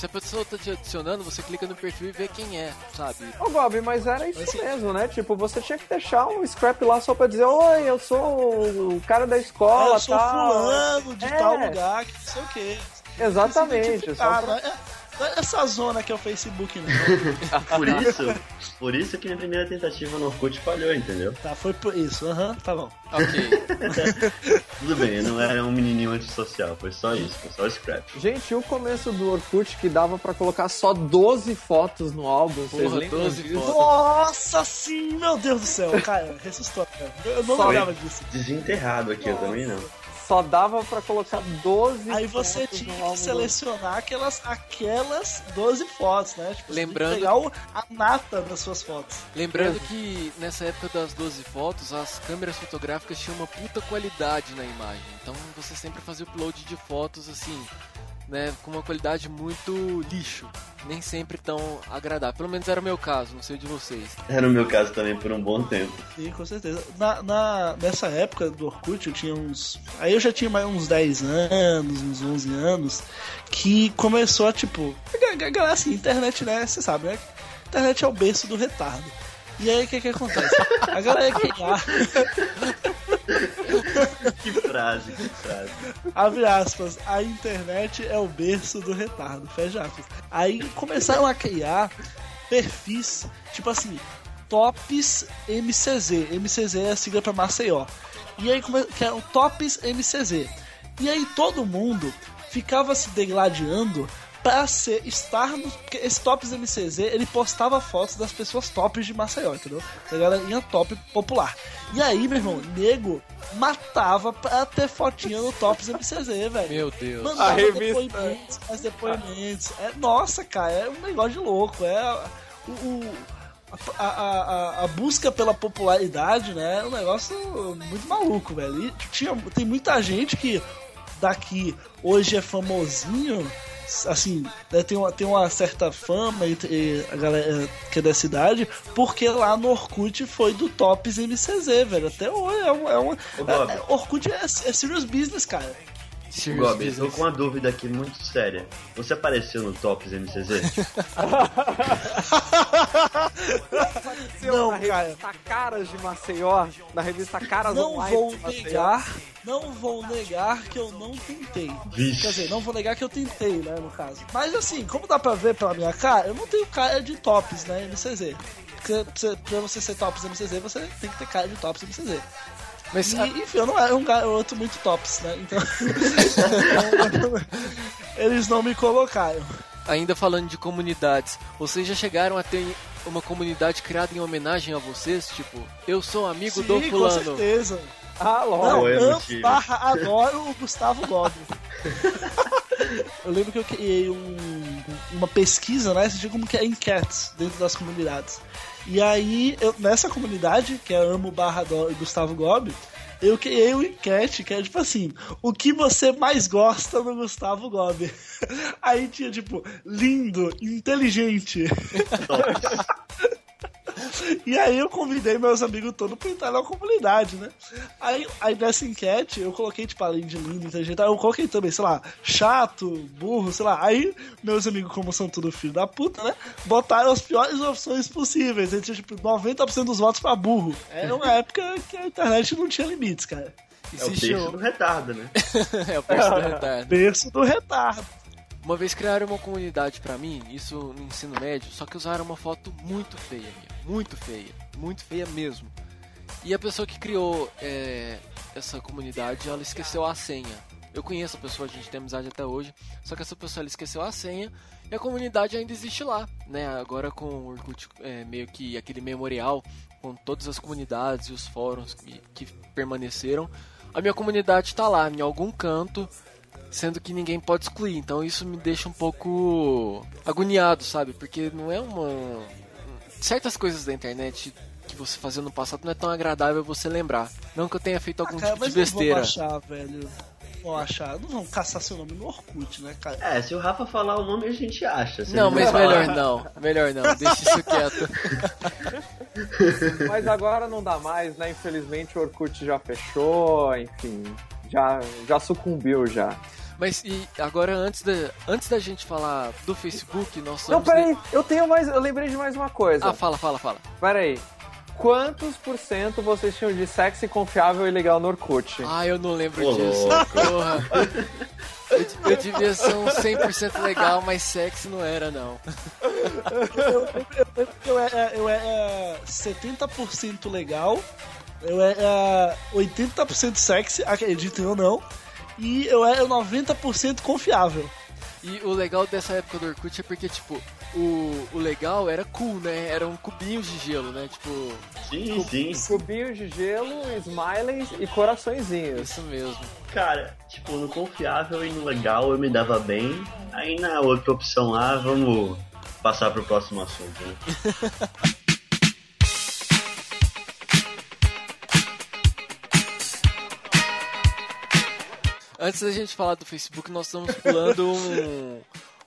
se a pessoa tá te adicionando, você clica no perfil e vê quem é, sabe? Ô Bob, mas era isso assim, mesmo, né? Tipo, você tinha que deixar um scrap lá só pra dizer, oi, eu sou o cara da escola, é, eu sou tal. fulano de é. tal lugar, que não sei o quê. Exatamente. Só pra... né? Essa zona que é o Facebook, não. [laughs] por isso, por isso que minha primeira tentativa no Orkut falhou, entendeu? Tá, foi por isso, aham, uhum, tá bom. Ok. [laughs] Tudo bem, eu não era um menininho antissocial, foi só isso, foi só o scrap. Gente, o começo do Orkut que dava pra colocar só 12 fotos no álbum, vocês lembram 12 disso? Fotos. Nossa, sim, meu Deus do céu, cara, ressustou, cara. Eu não lembrava disso. Desenterrado aqui, Nossa. eu também não só dava para colocar 12 Aí você tinha que selecionar aquelas, aquelas 12 fotos, né? Tipo, Lembrando... pegar o, a nata das suas fotos. Lembrando que nessa época das 12 fotos, as câmeras fotográficas tinham uma puta qualidade na imagem. Então você sempre fazia upload de fotos assim, né, com uma qualidade muito lixo, nem sempre tão agradável. Pelo menos era o meu caso, não sei o de vocês. Era o meu caso também por um bom tempo. Sim, com certeza. Na, na, nessa época do Orkut, eu tinha uns. Aí eu já tinha mais uns 10 anos, uns 11 anos, que começou a tipo. Galera, assim, internet, né? Você sabe, né? Internet é o berço do retardo. E aí o que que acontece? A galera criar. que frase, que frase. Abre aspas, a internet é o berço do retardo, fecha aspas. Aí começaram a criar perfis, tipo assim, Tops MCZ. MCZ é a sigla pra Maceió. E aí que eram Tops MCZ. E aí todo mundo ficava se degladiando pra ser, estar no. Porque esse Tops MCZ ele postava fotos das pessoas tops de Maceió, entendeu? A galerinha top popular. E aí, meu irmão, nego matava pra ter fotinha no Tops MCZ, velho. Meu Deus. Mandava a revista. depoimentos, mais depoimentos. É, nossa, cara, é um negócio de louco. É o, o a, a, a, busca pela popularidade, né? É um negócio muito maluco, velho. E tinha, tem muita gente que daqui hoje é famosinho, assim, né, tem, uma, tem uma certa fama entre a galera que é da cidade, porque lá no Orkut foi do Tops MCZ, velho. Até hoje é uma. É uma é, Orkut é, é serious business, cara. Gob, eu tô com uma dúvida aqui muito séria. Você apareceu no Tops MCZ? [laughs] não, na revista Caras de Maceió, na revista Caras Não vou negar, não vou negar que eu não tentei. Vixe. Quer dizer, não vou negar que eu tentei, né, no caso. Mas assim, como dá pra ver pela minha cara, eu não tenho cara de Tops, né, MCZ. Porque pra você ser Tops MCZ, você tem que ter cara de Tops MCZ. Mas, e, enfim, eu não era um garoto muito tops, né? Então. [laughs] eles não me colocaram. Ainda falando de comunidades, vocês já chegaram a ter uma comunidade criada em homenagem a vocês? Tipo, eu sou amigo Sim, do fulano. Com certeza. Ah, logo. Não, barra adoro o Gustavo Gobi. [laughs] eu lembro que eu criei um, uma pesquisa, né? Você diz como que é enquetes dentro das comunidades. E aí, eu, nessa comunidade, que é Amo Barra Gustavo Gobi, eu criei um enquete que é tipo assim: o que você mais gosta do Gustavo Gobi? [laughs] Aí tinha tipo, lindo, inteligente. [laughs] E aí eu convidei meus amigos todos pra entrar na comunidade, né? Aí, aí nessa enquete eu coloquei, tipo, além de lindo, inteligente, eu coloquei também, sei lá, chato, burro, sei lá. Aí meus amigos, como são tudo filho da puta, né? Botaram as piores opções possíveis. Aí tinha, tipo, 90% dos votos pra burro. Era uma [laughs] época que a internet não tinha limites, cara. É o berço do retardo, né? [laughs] é o berço do retardo. [laughs] berço do retardo. Uma vez criaram uma comunidade para mim, isso no ensino médio, só que usaram uma foto muito feia minha. Muito feia. Muito feia mesmo. E a pessoa que criou é, essa comunidade, ela esqueceu a senha. Eu conheço a pessoa, a gente tem amizade até hoje, só que essa pessoa ela esqueceu a senha e a comunidade ainda existe lá, né? Agora com o Orkut é, meio que aquele memorial com todas as comunidades e os fóruns que, que permaneceram, a minha comunidade está lá em algum canto sendo que ninguém pode excluir. Então isso me deixa um pouco agoniado, sabe? Porque não é uma. Certas coisas da internet que você fazia no passado não é tão agradável você lembrar. Não que eu tenha feito algum ah, cara, tipo de besteira. Não vão achar, velho. Vão achar. Não vão caçar seu nome no Orkut, né, cara? É, se o Rafa falar o nome a gente acha. Não, mas falar. melhor não. Melhor não. Deixa isso quieto. mas agora não dá mais, né? Infelizmente o Orkut já fechou, enfim. Já, já sucumbiu já. Mas e agora antes da, antes da gente falar do Facebook, nós Não, peraí, eu tenho mais. Eu lembrei de mais uma coisa. Ah, fala, fala, fala. Peraí. Quantos por cento vocês tinham de sexy, confiável e legal no Orkut? Ah, eu não lembro disso. Porra. Eu, eu, devia ser um 100% legal, mas sexy não era, não. Eu, eu, eu, era, eu era 70% legal, eu era 80% sexy, acreditem ou não, e eu era 90% confiável. E o legal dessa época do Orkut é porque, tipo, o, o legal era cool, né? Eram cubinhos de gelo, né? Tipo. Sim, sim. Cubinhos de gelo, smileys e coraçõezinhos. Isso mesmo. Cara, tipo, no confiável e no legal eu me dava bem. Aí na outra opção lá, vamos passar pro próximo assunto, né? [laughs] Antes da gente falar do Facebook, nós estamos pulando um,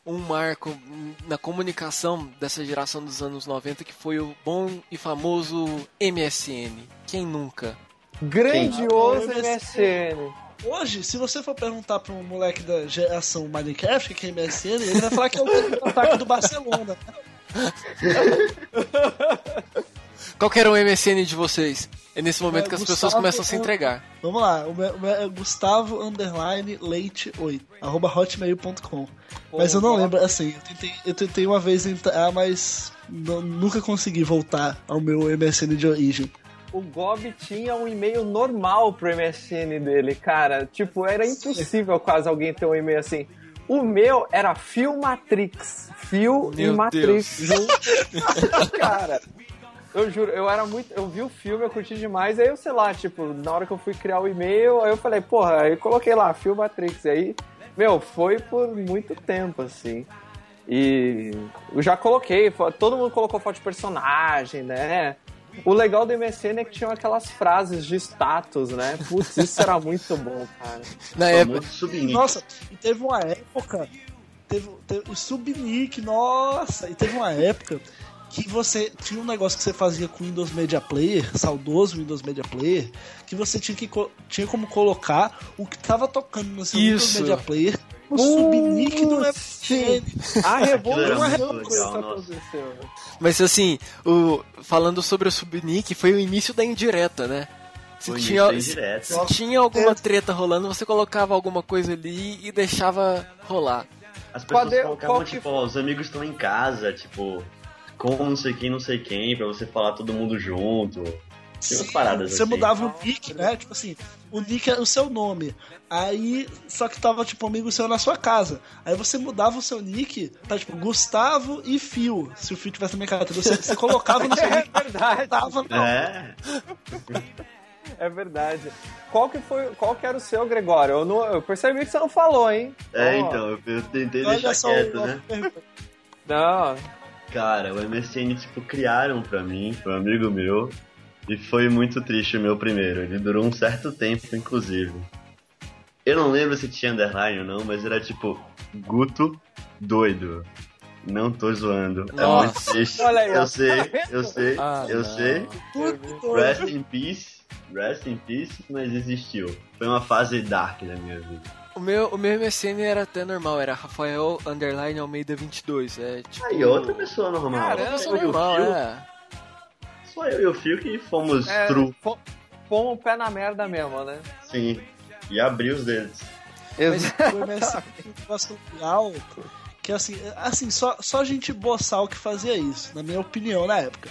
um marco na comunicação dessa geração dos anos 90 que foi o bom e famoso MSN. Quem nunca? Grandioso MSN. Hoje, se você for perguntar para um moleque da geração Minecraft que é MSN, ele vai falar que é o ataque do Barcelona. [laughs] Qual que era o MSN de vocês? É nesse momento é, que as Gustavo, pessoas começam a se entregar. Vamos lá, o meu, o meu é Gustavo underline leite 8, arroba hotmail.com. Mas eu não lembro, assim, eu tentei, eu tentei uma vez entrar, mas não, nunca consegui voltar ao meu MSN de origem. O Gob tinha um e-mail normal pro MSN dele, cara. Tipo, era impossível quase alguém ter um e-mail assim. O meu era Fio Matrix. Fio meu e Matrix. [laughs] cara. Eu juro, eu era muito. Eu vi o filme, eu curti demais, aí eu sei lá, tipo, na hora que eu fui criar o e-mail, aí eu falei, porra, aí eu coloquei lá, Filme Matrix. Aí, meu, foi por muito tempo, assim. E eu já coloquei, todo mundo colocou foto de personagem, né? O legal do MSN é que tinha aquelas frases de status, né? Putz, isso era muito bom, cara. [laughs] Na época. Nossa, e teve uma época. Teve, teve o Subnick, nossa, e teve uma época que você tinha um negócio que você fazia com o Windows Media Player, saudoso Windows Media Player, que você tinha, que, tinha como colocar o que estava tocando no seu Isso. Windows Media Player o subnick do MSN. A revolução que aconteceu. Mas assim, o, falando sobre o subnick, foi o início da indireta, né? Se tinha, se tinha alguma é. treta rolando, você colocava alguma coisa ali e deixava rolar. As pessoas Qual colocavam, tipo, ó, os amigos estão em casa, tipo, com não sei quem, não sei quem, pra você falar todo mundo junto. Tinha umas paradas Você assim. mudava o nick, né? Tipo assim, o nick é o seu nome. Aí, só que tava, tipo, amigo seu na sua casa. Aí você mudava o seu nick pra, tipo, Gustavo e Fio. Se o Fio tivesse na minha cara, você, você colocava no [laughs] seu é nick. É verdade. Tava, é. É verdade. Qual que foi, qual que era o seu, Gregório? Eu, não, eu percebi que você não falou, hein? É, oh. então, eu, eu tentei Olha deixar quieto, né? Não. Cara, o MSN, tipo, criaram pra mim, pra um amigo meu, e foi muito triste o meu primeiro. Ele durou um certo tempo, inclusive. Eu não lembro se tinha underline ou não, mas era tipo Guto doido. Não tô zoando. Nossa. É muito triste. Olha aí, eu sei, eu sei, ah, eu não. sei. Rest in peace. Rest in peace, mas existiu. Foi uma fase dark da minha vida. O meu, o meu MSN era até normal, era Rafael Underline Almeida 22. É, tipo... Aí, outra pessoa normal. Cara, outra pessoa normal, é. Só eu e o Fio que fomos é, true. Fomos o pé na merda mesmo, né? Sim. E abriu os dedos. Exato. Mas foi legal que assim, assim só, só gente boçal que fazia isso, na minha opinião, na época.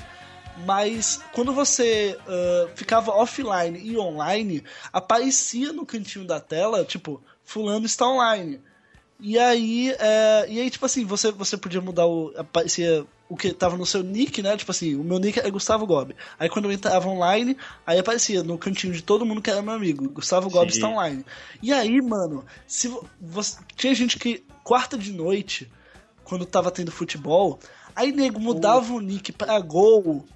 Mas quando você uh, ficava offline e online, aparecia no cantinho da tela, tipo, fulano está online. E aí, é, e aí tipo assim, você, você podia mudar o. Aparecia o que tava no seu nick, né? Tipo assim, o meu nick é Gustavo Gobi. Aí quando eu entrava online, aí aparecia no cantinho de todo mundo que era meu amigo. Gustavo Gobi está online. E aí, mano, se você, tinha gente que quarta de noite, quando tava tendo futebol, aí nego mudava uh. o nick pra gol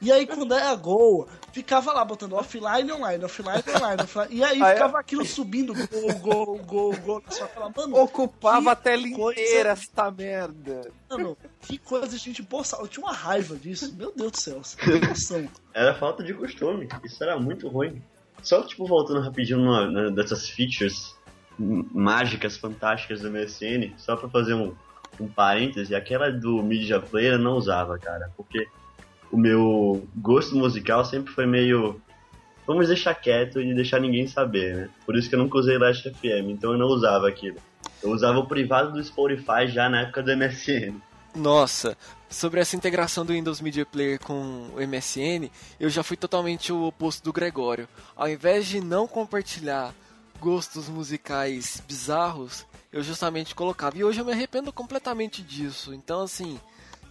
e aí, quando era gol, ficava lá botando offline online, offline online, offline. E aí, aí ficava aquilo subindo, gol, gol, gol, gol. Só falava, mano. Ocupava a tela coisa... inteira esta merda. Mano, que coisa a gente poça. Eu tinha uma raiva disso. Meu Deus do céu, noção. Era falta de costume. Isso era muito ruim. Só, tipo, voltando rapidinho numa, né, dessas features mágicas, fantásticas do MSN, só pra fazer um, um parêntese, aquela do Media Player eu não usava, cara, porque o meu gosto musical sempre foi meio. Vamos deixar quieto e deixar ninguém saber, né? Por isso que eu nunca usei Last FM, então eu não usava aquilo. Eu usava o privado do Spotify já na época do MSN. Nossa, sobre essa integração do Windows Media Player com o MSN, eu já fui totalmente o oposto do Gregório. Ao invés de não compartilhar gostos musicais bizarros, eu justamente colocava. E hoje eu me arrependo completamente disso. Então, assim,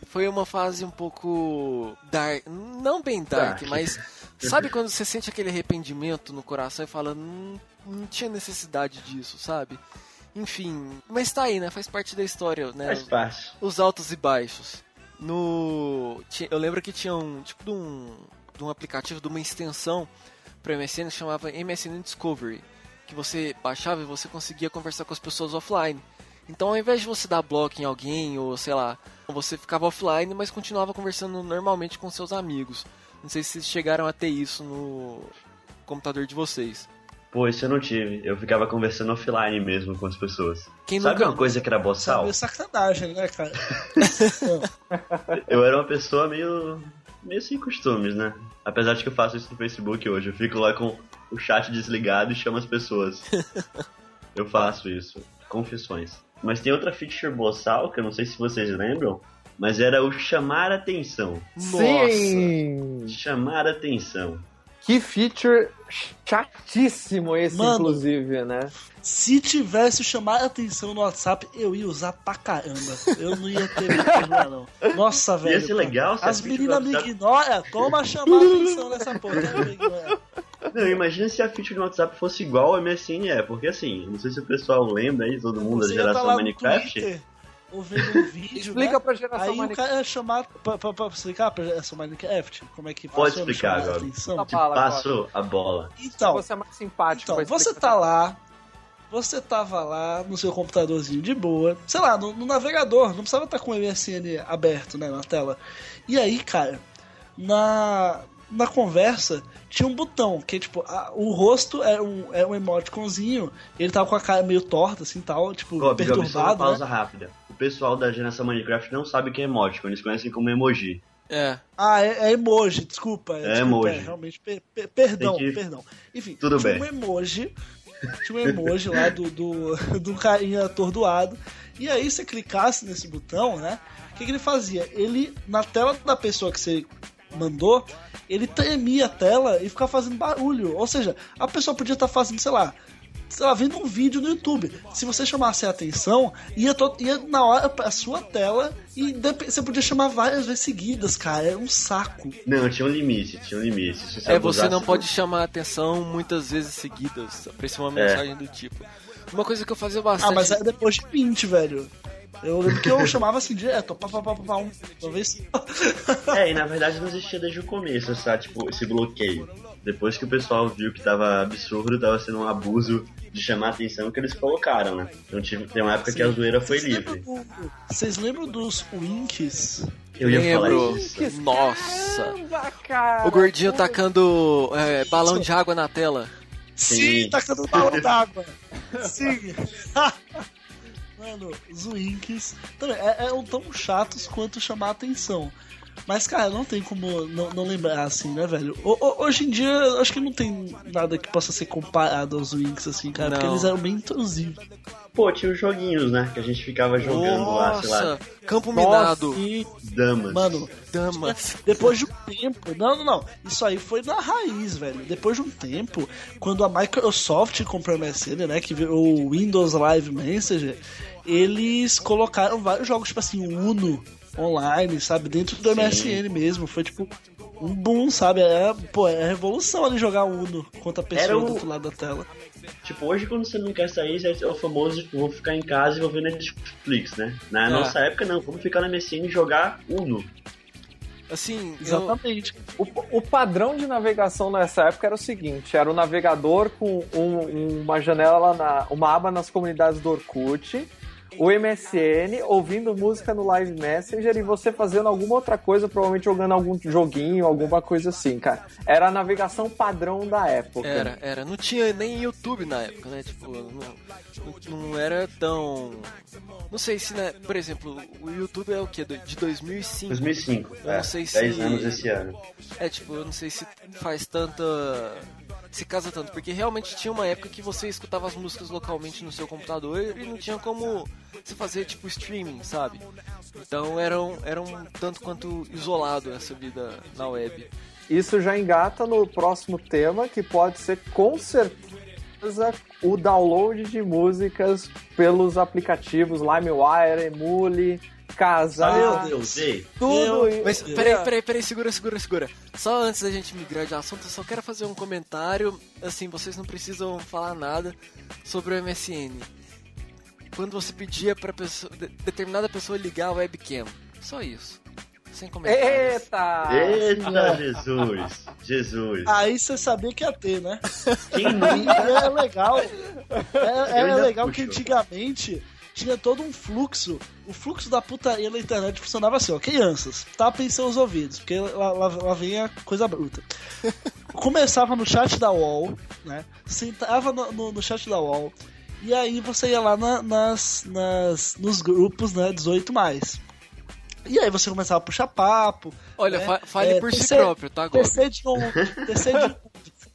foi uma fase um pouco dark, não bem dark, dark. mas [laughs] sabe quando você sente aquele arrependimento no coração e fala, não, não tinha necessidade disso, sabe? Enfim, mas tá aí, né? Faz parte da história, né? Faz parte. Os altos e baixos. No, eu lembro que tinha um tipo de um, de um aplicativo, de uma extensão para MSN que chamava MSN Discovery, que você baixava e você conseguia conversar com as pessoas offline. Então, ao invés de você dar bloco em alguém ou sei lá, você ficava offline, mas continuava conversando normalmente com seus amigos. Não sei se vocês chegaram a ter isso no computador de vocês. Pô, isso eu não tive. Eu ficava conversando offline mesmo com as pessoas. Quem Sabe nunca... uma coisa que era boçal? Sabe, é sacanagem, né, cara? [laughs] eu era uma pessoa meio. meio sem costumes, né? Apesar de que eu faço isso no Facebook hoje. Eu fico lá com o chat desligado e chamo as pessoas. [laughs] eu faço isso. Confissões. Mas tem outra feature boçal que eu não sei se vocês lembram, mas era o chamar atenção. Sim! Chamar atenção. Que feature chatíssimo esse, Mano, inclusive, né? Se tivesse chamar atenção no WhatsApp, eu ia usar pra caramba. Eu não ia ter problema, não. Nossa, velho. Ia ser legal As meninas me ignoram, toma chamar atenção nessa porra. Não, imagina se a feature do WhatsApp fosse igual ao MSN é, porque assim, não sei se o pessoal lembra aí, todo mundo Você da geração Minecraft. ou vendo um vídeo. [laughs] Explica né? pra geração Aí Minecraft. o cara é chamado. Pra, pra, pra explicar pra geração Minecraft como é que Pode explicar chamar agora. atenção? Tá. Te Fala passo a bola. Então, Você é mais simpático. então você tá lá. Você tava lá no seu computadorzinho de boa, sei lá, no, no navegador, não precisava estar com o MSN aberto né, na tela. E aí, cara, na, na conversa tinha um botão, que tipo, a- o rosto é um, é um emoticonzinho, ele tava com a cara meio torta, assim tal, tipo, Gob, só uma perturbado. né? pausa rápida. O pessoal da geração Minecraft não sabe o que é emoticon, eles conhecem como emoji. É. Ah, é, é emoji, desculpa. É desculpa, emoji. é, realmente, per- per- perdão, que- perdão. Enfim, Tudo tinha bem. um emoji, tinha um emoji lá do, do, [laughs] do carinha atordoado, e aí você clicasse nesse botão, né, o que, que ele fazia? Ele, na tela da pessoa que você mandou, ele tremia a tela e ficava fazendo barulho, ou seja, a pessoa podia estar fazendo, sei lá, sei lá, vendo um vídeo no YouTube. Se você chamasse a atenção, ia, to- ia na hora pra sua tela e você podia chamar várias vezes seguidas, cara. Era um saco. Não, tinha um limite, tinha um limite. Se É, você não pode chamar a atenção muitas vezes seguidas. Aparecer uma mensagem do tipo. Uma coisa que eu fazia bastante. Ah, mas era depois de 20, velho. Eu lembro que eu chamava assim direto, pá, pá, pá, pá, pá, um, uma vez só. É, e na verdade não existia desde o começo essa, tipo, esse bloqueio. Depois que o pessoal viu que tava absurdo, tava sendo um abuso de chamar a atenção que eles colocaram, né? Então tive, tem uma época que a zoeira foi Vocês lembram livre. do- Vocês lembram dos Winks? Eu ia Lembro. falar isso. Nossa. Caramba, cara. O gordinho tacando é, balão de água na tela. Sim, Sim. tacando balão d'água. Sim. [laughs] Mano, os Winks também é, eram tão chatos quanto chamar a atenção. Mas, cara, não tem como não, não lembrar assim, né, velho? O- o- hoje em dia, acho que não tem nada que possa ser comparado aos Winks, assim, cara, porque eles eram bem intrusivos. Pô, tinha os joguinhos, né? Que a gente ficava jogando lá, sei lá, Nossa, campo Nossa, minado. E, damas. mano, Damas. Depois de um tempo. Não, não, não. Isso aí foi na raiz, velho. Depois de um tempo, quando a Microsoft comprou a MSN, né? Que virou o Windows Live Messenger, eles colocaram vários jogos, tipo assim, Uno online, sabe? Dentro do Sim. MSN mesmo. Foi tipo um boom, sabe? É, pô, é a revolução ali jogar Uno contra a pessoa o- do outro lado da tela. Tipo, hoje quando você não quer sair, é o famoso, tipo, vou ficar em casa e vou ver Netflix, né? Na É. nossa época, não. Vamos ficar na MSN e jogar Uno. Assim, eu, Exatamente. O, o padrão de navegação nessa época era o seguinte: era o navegador com um- uma janela, na, uma aba nas comunidades do Orkut, o MSN, ouvindo música no Live Messenger e você fazendo alguma outra coisa, provavelmente jogando algum joguinho, alguma coisa assim, cara. Era a navegação padrão da época. Era, era. Não tinha nem YouTube na época, né? Tipo, não, não, era tão. Não sei se, né? Por exemplo, o YouTube é o que? De 2005. 2005. Eu é, não sei 10 se- anos esse ano. É, tipo, eu não sei se faz tanta. Se casa tanto, porque realmente tinha uma época que você escutava as músicas localmente no seu computador e não tinha como você fazer, tipo, streaming, sabe? Então era um, era um tanto quanto isolado essa vida na web. Isso já engata no próximo tema, que pode ser com certeza o download de músicas pelos aplicativos LimeWire, Emule, Casar, Meu Deus, ei. tudo isso. Mas peraí, peraí, peraí, segura, segura, segura. Só antes da gente migrar de assunto, eu só quero fazer um comentário. Assim, vocês não precisam falar nada sobre o MSN. Quando você pedia pra pessoa, de- determinada pessoa ligar a webcam. Só isso. Sem comentários. Eita! Eita, Jesus. Jesus. Aí você sabia que ia ter, né? Quem E nunca? é legal. É, é legal puxo. que antigamente tinha todo um fluxo. O fluxo da putaria na internet funcionava assim, ó. Crianças, tapem seus ouvidos, porque lá, lá, lá vem a coisa bruta. [laughs] Começava no chat da UOL, né? Sentava no, no, no chat da UOL. E aí você ia lá na- nas, nas, nos grupos, né? 18 mais. E aí você começava a puxar papo. Olha, né? fa- fale É, por si próprio, tá? TC de um. TC de um. [laughs]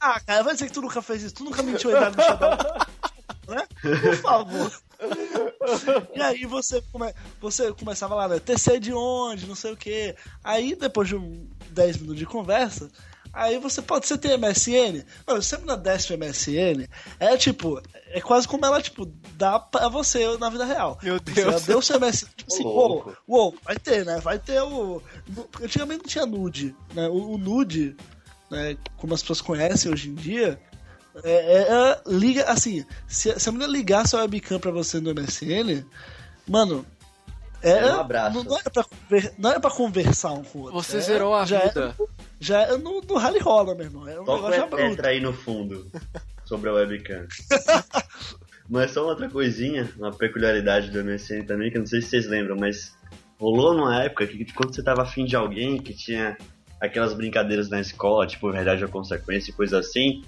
Ah, cara, vai dizer que tu nunca fez isso. Tu nunca mentiu a idade do Shadow. [laughs] né? Por favor. [laughs] E aí você, come... você começava lá, né? TC de onde, não sei o que. Aí, depois de um 10 minutos de conversa, aí você pode ser ter MSN. Mano, se a menina desce o MSN, é tipo, é quase como ela, tipo, dá pra você na vida real. Meu Deus. deu o seu MSN, tipo assim, uou, uou, vai ter, né? Vai ter o. Antigamente não tinha nude, né? O, o nude, né, como as pessoas conhecem hoje em dia, é, é- é- liga, assim, se, se a menina ligar sua webcam pra você no MSN, mano, É, É um abraço. Não, era pra, não era pra conversar um com o outro. Você É, zerou a já vida. Era, já era no, no rally rola, meu irmão. É um Toca negócio bruto. Petra aí no fundo sobre a webcam. [laughs] mas só uma outra coisinha, uma peculiaridade do MSN também, que eu não sei se vocês lembram, mas rolou numa época que quando você tava afim de alguém que tinha aquelas brincadeiras na escola, tipo verdade ou consequência e coisa assim,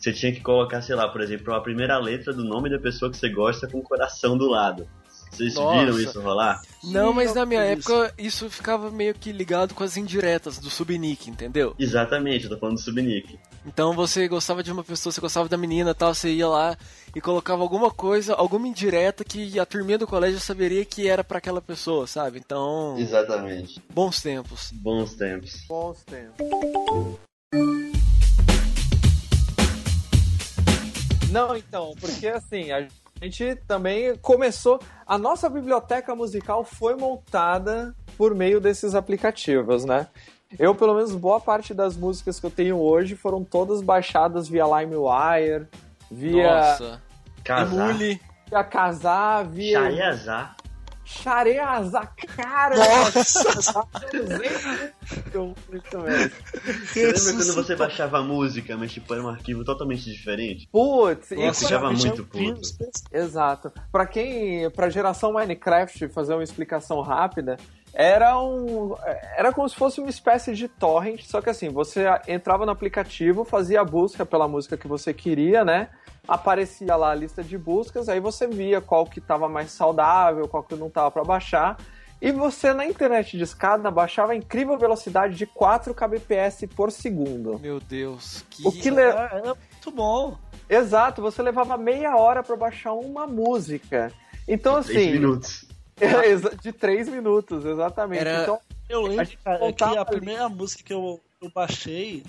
você tinha que colocar, sei lá, por exemplo, a primeira letra do nome da pessoa que você gosta com o coração do lado. Vocês Nossa. viram isso rolar? Não, mas na minha isso. época isso ficava meio que ligado com as indiretas do subnick, entendeu? Exatamente, eu tô falando do subnick. Então você gostava de uma pessoa, você gostava da menina tal, você ia lá e colocava alguma coisa, alguma indireta que a turminha do colégio saberia que era pra aquela pessoa, sabe? Então, Exatamente. bons tempos. Bons tempos. Bons tempos. Não, então, porque assim, a gente também começou. A nossa biblioteca musical foi montada por meio desses aplicativos, né? Eu, pelo menos, boa parte das músicas que eu tenho hoje foram todas baixadas via LimeWire, via, Nossa. Casar. Emule. via Casar, via Chayazar. Shareaza, cara! Nossa! [laughs] Eu usei muito, mesmo. Você lembra quando você baixava a música, mas tipo, era um arquivo totalmente diferente? Putz, e Nossa, ficava muito puto. Exato. Pra quem, pra geração Minecraft, fazer uma explicação rápida, era um, era como se fosse uma espécie de torrent, só que assim, você entrava no aplicativo, fazia a busca pela música que você queria, né? Aparecia lá a lista de buscas, aí você via qual que estava mais saudável, qual que não tava para baixar. E você na internet de escada baixava a incrível velocidade de 4 kbps por segundo. Meu Deus. Que... O que le- É, é muito bom. Exato, você levava meia hora para baixar uma música. Então, Três assim, minutos. É, [laughs] exa- de três minutos, exatamente. Era- Então, Eu A lembro, cara, voltava que a ali. primeira música que eu, eu baixei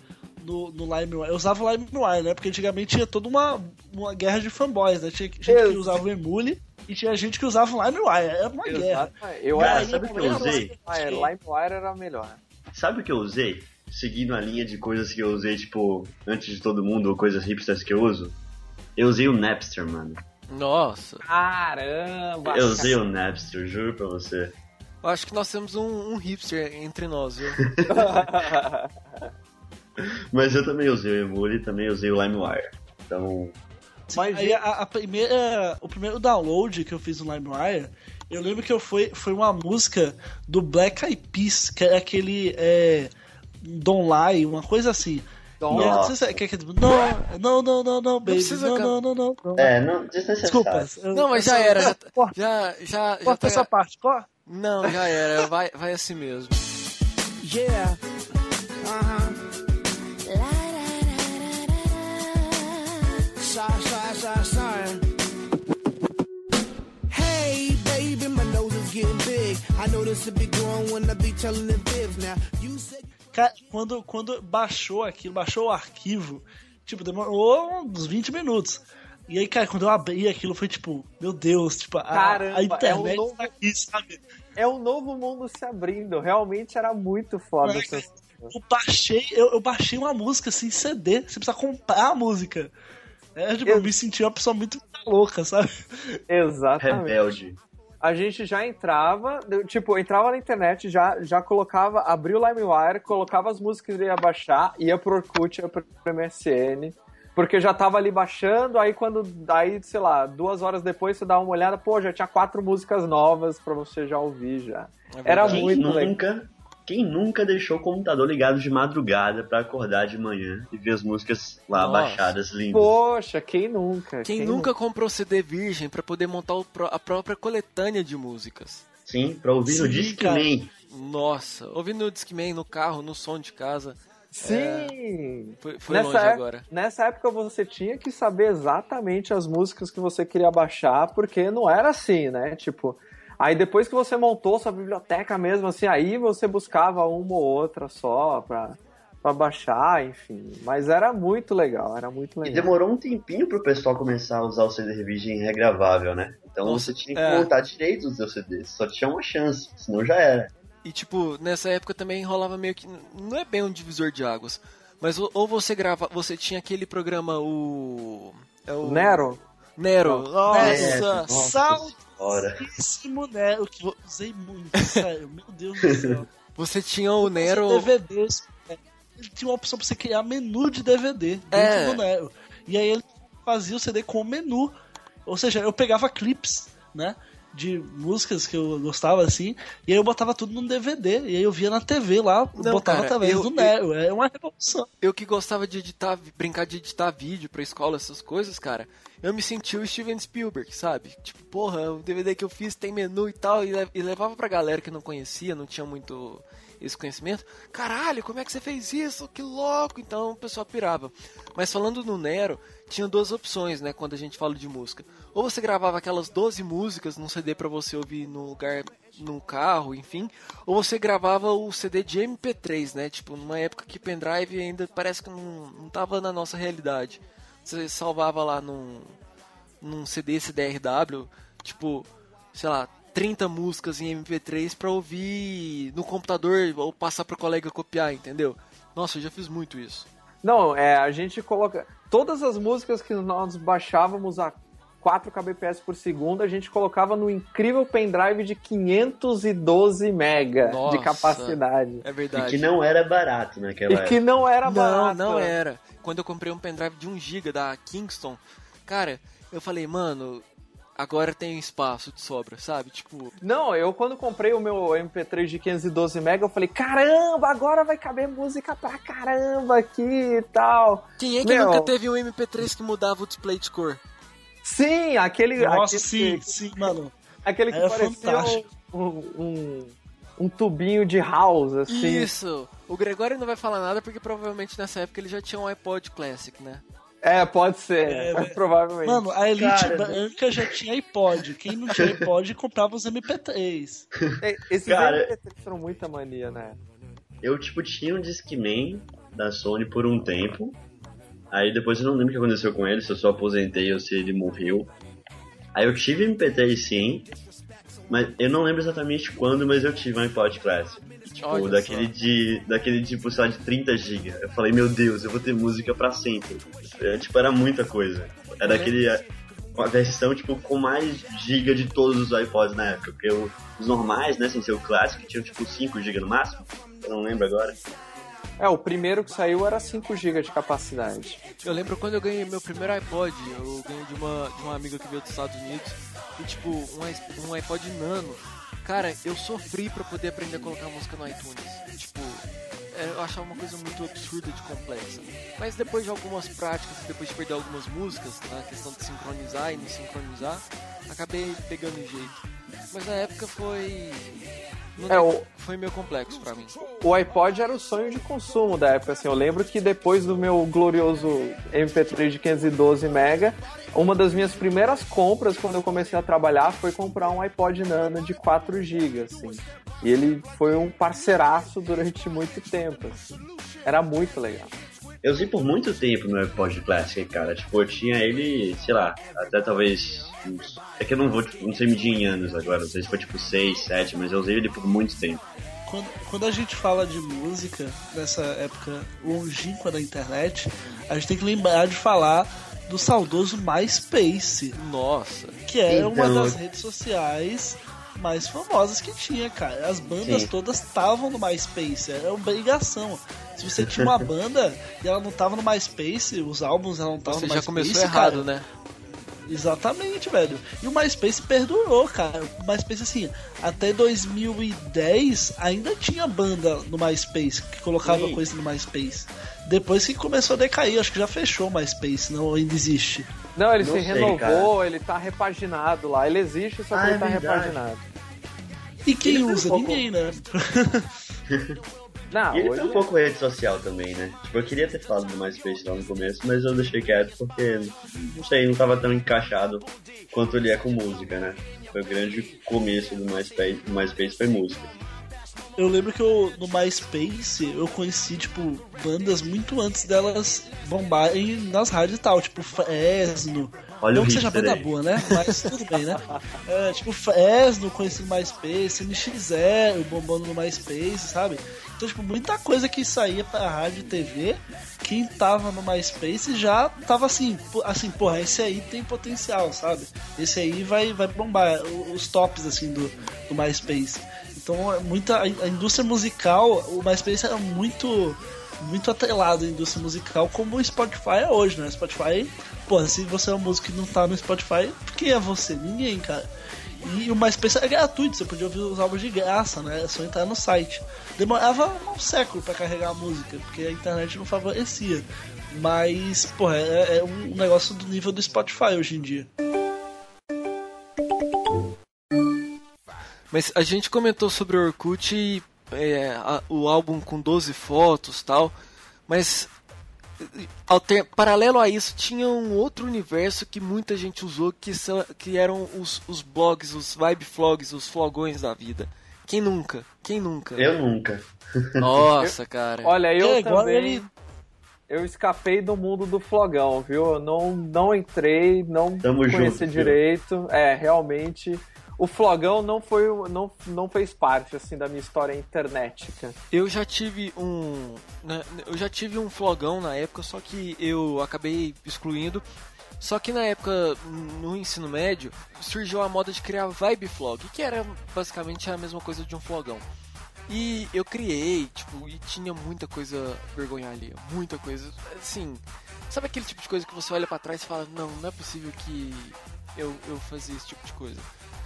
no, no LimeWire, eu usava o LimeWire, né? Porque antigamente tinha toda uma, uma guerra de fanboys, né? Tinha gente que usava o Emule e tinha gente que usava o LimeWire. Era uma guerra. exato, eu Cara, sabe o que eu usei? LimeWire era melhor. Sabe o que eu usei? Seguindo a linha de coisas que eu usei, tipo, antes de todo mundo, ou coisas hipsters que eu uso. Eu usei o Napster, mano. Nossa. Caramba! Eu usei o Napster, juro pra você. Eu acho que nós temos um, um hipster entre nós, viu? [laughs] [laughs] Mas eu também usei o Emule e também usei o LimeWire. Então, Mas, Aí a, a primeira, o primeiro download que eu fiz no LimeWire, eu lembro que eu foi, foi uma música do Black Eyed Peas, que é aquele é, Don't Lie, uma coisa assim. Nossa. é, é, é tipo, não, não, não, não, não, baby, precisa não, não, não, não, não. é, não, desnecessário. Desculpa. Não, mas já era. Já, Corta, já, já, já corta tá- essa parte, corta. Não, já era. Vai, vai assim mesmo. Yeah. Uh-huh. Sorry, sorry, sorry, sorry. Hey, baby, my nose is getting big. I know this will be growing when I be telling the fibs. Now, you said Cara, quando, quando baixou aquilo, baixou o arquivo, tipo, demorou uns 20 minutos. E aí, cara, quando eu abri aquilo, foi tipo, meu Deus, tipo, a, Caramba, a internet é um novo- tá aqui, sabe? é um novo mundo se abrindo. Realmente era muito foda. É, Eu baixei, eu, eu baixei uma música assim, CD, você precisa comprar a música. É, tipo, eu me senti uma pessoa muito louca, sabe? Exatamente. Rebelde. A gente já entrava, tipo, entrava na internet, já, já colocava, abria o LimeWire, colocava as músicas que ia baixar, ia pro Orkut, ia pro MSN, porque já tava ali baixando, aí quando, aí, sei lá, duas horas depois você dá uma olhada, pô, já tinha quatro músicas novas pra você já ouvir já. É Era verdade. Quem muito legal. nunca, quem nunca deixou o computador ligado de madrugada pra acordar de manhã e ver as músicas lá Nossa. baixadas lindas? Poxa, quem nunca? Quem nunca comprou CD virgem pra poder montar a própria coletânea de músicas? Sim, pra ouvir no Sim, Discman. Nossa, ouvindo no Discman, no carro, no som de casa. Sim! Foi, foi Nessa longe é- agora. Nessa época você tinha que saber exatamente as músicas que você queria baixar, porque não era assim, né? Tipo, aí depois que você montou sua biblioteca mesmo, assim, aí você buscava uma ou outra só pra, pra baixar, enfim. Mas era muito legal, era muito E legal. demorou um tempinho pro pessoal começar a usar o CD Virgem regravável, né? Então Nossa, você tinha que é. montar direito os seus CDs. Só tinha uma chance, senão já era. E tipo, nessa época também rolava meio que. Não é bem um divisor de águas. Mas ou- você grava. Você tinha aquele programa, o. É o. Nero? Nero. É, Nossa! nossa. Famosíssimo Nero, que eu usei muito, sério. Meu Deus do céu. [laughs] Você tinha o Nero. DVDs. é, Ele tinha uma opção pra você criar menu de DVD dentro É. do Nero. E aí ele fazia o CD com o menu. Ou seja, eu pegava clips, né? De músicas que eu gostava assim, e aí eu botava tudo num DVD, e aí eu via na TV lá, Não, botava cara, através eu- do Nero. É uma revolução. Eu que gostava de editar, brincar de editar vídeo pra escola, essas coisas, cara. Eu me senti o Steven Spielberg, sabe? Tipo, porra, o DVD que eu fiz tem menu e tal, e, e levava pra galera que não conhecia, não tinha muito esse conhecimento. Caralho, como é que você fez isso? Que louco! Então o pessoal pirava. Mas falando no Nero, tinha duas opções, né, quando a gente fala de música. Ou você gravava aquelas 12 músicas num CD pra você ouvir no lugar, no carro, enfim. Ou você gravava o CD de MP3, né? Tipo, numa época que pendrive ainda parece que não, não tava na nossa realidade. Você salvava lá num, num CD CDRW, tipo, sei lá, 30 músicas em MP3 pra ouvir no computador ou passar pro colega copiar, entendeu? Nossa, eu já fiz muito isso. Não, é, a gente coloca. Todas as músicas que nós baixávamos a 4 kbps por segundo, a gente colocava no incrível pendrive de 512 mega Nossa. de capacidade. É E verdade. que não era barato naquela E que época. não era Não, barato. não era. Quando eu comprei um pendrive de 1GB da Kingston, cara, eu falei, mano, agora tem espaço de sobra, sabe? Tipo, Não, eu quando comprei o meu MP3 de 512 mega, eu falei, caramba, agora vai caber música pra caramba aqui e tal. quem é que Meu. nunca teve um MP3 que mudava o display de cor? Sim, aquele. Nossa, aquele, sim, sim, mano. Aquele que Era parecia um, um, um tubinho de house, assim. Isso! O Gregório não vai falar nada porque provavelmente nessa época ele já tinha um iPod Classic, né? É, pode ser. É, mas- [laughs] provavelmente. Mano, a Elite Cara, branca já tinha iPod. Quem não tinha iPod comprava os MP3. É, [laughs] Esses Cara- MP3 foram muita mania, né? Eu, tipo, tinha um Discman da Sony por um tempo. Aí depois eu não lembro o que aconteceu com ele, se eu só aposentei ou se ele morreu. Aí eu tive MP3 sim, mas eu não lembro exatamente quando, mas eu tive um iPod Classic. Tipo, Olha daquele só. de. daquele tipo, sei lá, de 30 GB. Eu falei, meu Deus, eu vou ter música pra sempre. É, tipo, era muita coisa. Era aquele. A versão, tipo, com mais giga de todos os iPods na época. Porque o- os normais, né, sem ser o clássico, tinham tipo 5 GB no máximo. Eu não lembro agora. É, o primeiro que saiu era 5 GB de capacidade. Eu lembro quando eu ganhei meu primeiro iPod, eu ganhei de uma, de uma amiga que veio dos Estados Unidos, e tipo, um, um iPod nano. Cara, eu sofri pra poder aprender a colocar música no iTunes. Tipo, é, eu achava uma coisa muito absurda de complexa. Mas depois de algumas práticas, depois de perder algumas músicas, na questão de sincronizar e não sincronizar, acabei pegando jeito. Mas na época foi. É, o- Foi meio complexo pra mim. O iPod era o sonho de consumo da época, assim. Eu lembro que depois do meu glorioso MP3 de 512 mega, uma das minhas primeiras compras quando eu comecei a trabalhar foi comprar um iPod Nano de 4 GB, assim. E ele foi um parceiraço durante muito tempo, assim. Era muito legal. Eu usei por muito tempo meu iPod Classic, cara. Tipo, eu tinha ele, sei lá, até talvez. uns- É que eu não vou, tipo, não sei medir em anos agora, não sei se foi tipo 6, 7, mas eu usei ele por muito tempo. Quando, quando a gente fala de música, nessa época longínqua da internet, a gente tem que lembrar de falar do saudoso MySpace, Nossa. que é uma Então, das redes sociais mais famosas que tinha, cara. As bandas Sim. todas estavam no MySpace, era obrigação. Se você tinha uma [laughs] banda e ela não tava no MySpace, os álbuns ela não estavam Você no já MySpace, começou cara, errado, né? Exatamente, velho. E o MySpace perdurou, cara. O MySpace, assim, até 2010 ainda tinha banda no MySpace que colocava Sim. coisa no MySpace. Depois que começou a decair, acho que já fechou o MySpace, não ainda existe. Não, ele Não se sei, renovou, ele tá repaginado lá. Ele existe, só que Ah, ele é tá verdade. repaginado. E quem Ele foi um usa? pouco- Ninguém, né? Não, [laughs] E ele hoje... foi um pouco rede social também, né? Tipo, eu queria ter falado do MySpace lá no começo, mas eu deixei quieto porque, não sei, não tava tão encaixado quanto ele é com música, né? Foi o grande começo do MySpace, do MySpace foi música. Eu lembro que eu, no MySpace eu conheci, tipo, bandas muito antes delas bombarem nas rádios e tal, tipo Fresno. Olha Não o que seja banda aí. boa, né? Mas tudo bem, né? [laughs] É, tipo, Fresno, conheci no MySpace, NX0 bombando no MySpace, sabe? Então, tipo, muita coisa que saía pra rádio e TV, quem tava no MySpace já tava assim, assim, porra, esse aí tem potencial, sabe? Esse aí vai, vai bombar, os tops, assim, do, do MySpace. Então, é muita, a indústria musical, o MySpace era muito muito atrelado à indústria musical como o Spotify é hoje, né? Spotify, pô, se você é um músico que não tá no Spotify, quem é você? Ninguém, cara. E o MySpace é gratuito, você podia ouvir os álbuns de graça, né? É só entrar no site. Demorava um século pra carregar a música, porque a internet não favorecia. Mas, pô, é, é um negócio do nível do Spotify hoje em dia. Mas a gente comentou sobre o Orkut e é, a- o álbum com 12 fotos tal, mas alter- paralelo a isso tinha um outro universo que muita gente usou que, são, que eram os, os blogs, os vibe vlogs, os flogões da vida. Quem nunca? Quem nunca? Eu nunca. Nossa, [laughs] cara. Olha, eu É, também. ele- Eu escapei do mundo do flogão, viu? Eu não, não entrei, não Tamo conheci junto, direito. É, realmente. O flogão não foi não, não fez parte assim da minha história internetica. Eu já tive um. né, Eu já tive um flogão na época, só que eu acabei excluindo. Só que na época, no ensino médio, surgiu a moda de criar vibe flog, que era basicamente a mesma coisa de um flogão. E eu criei, tipo, e tinha muita coisa vergonha alheia, muita coisa. Assim, sabe aquele tipo de coisa que você olha pra trás e fala, não, não é possível que eu, eu fazia esse tipo de coisa.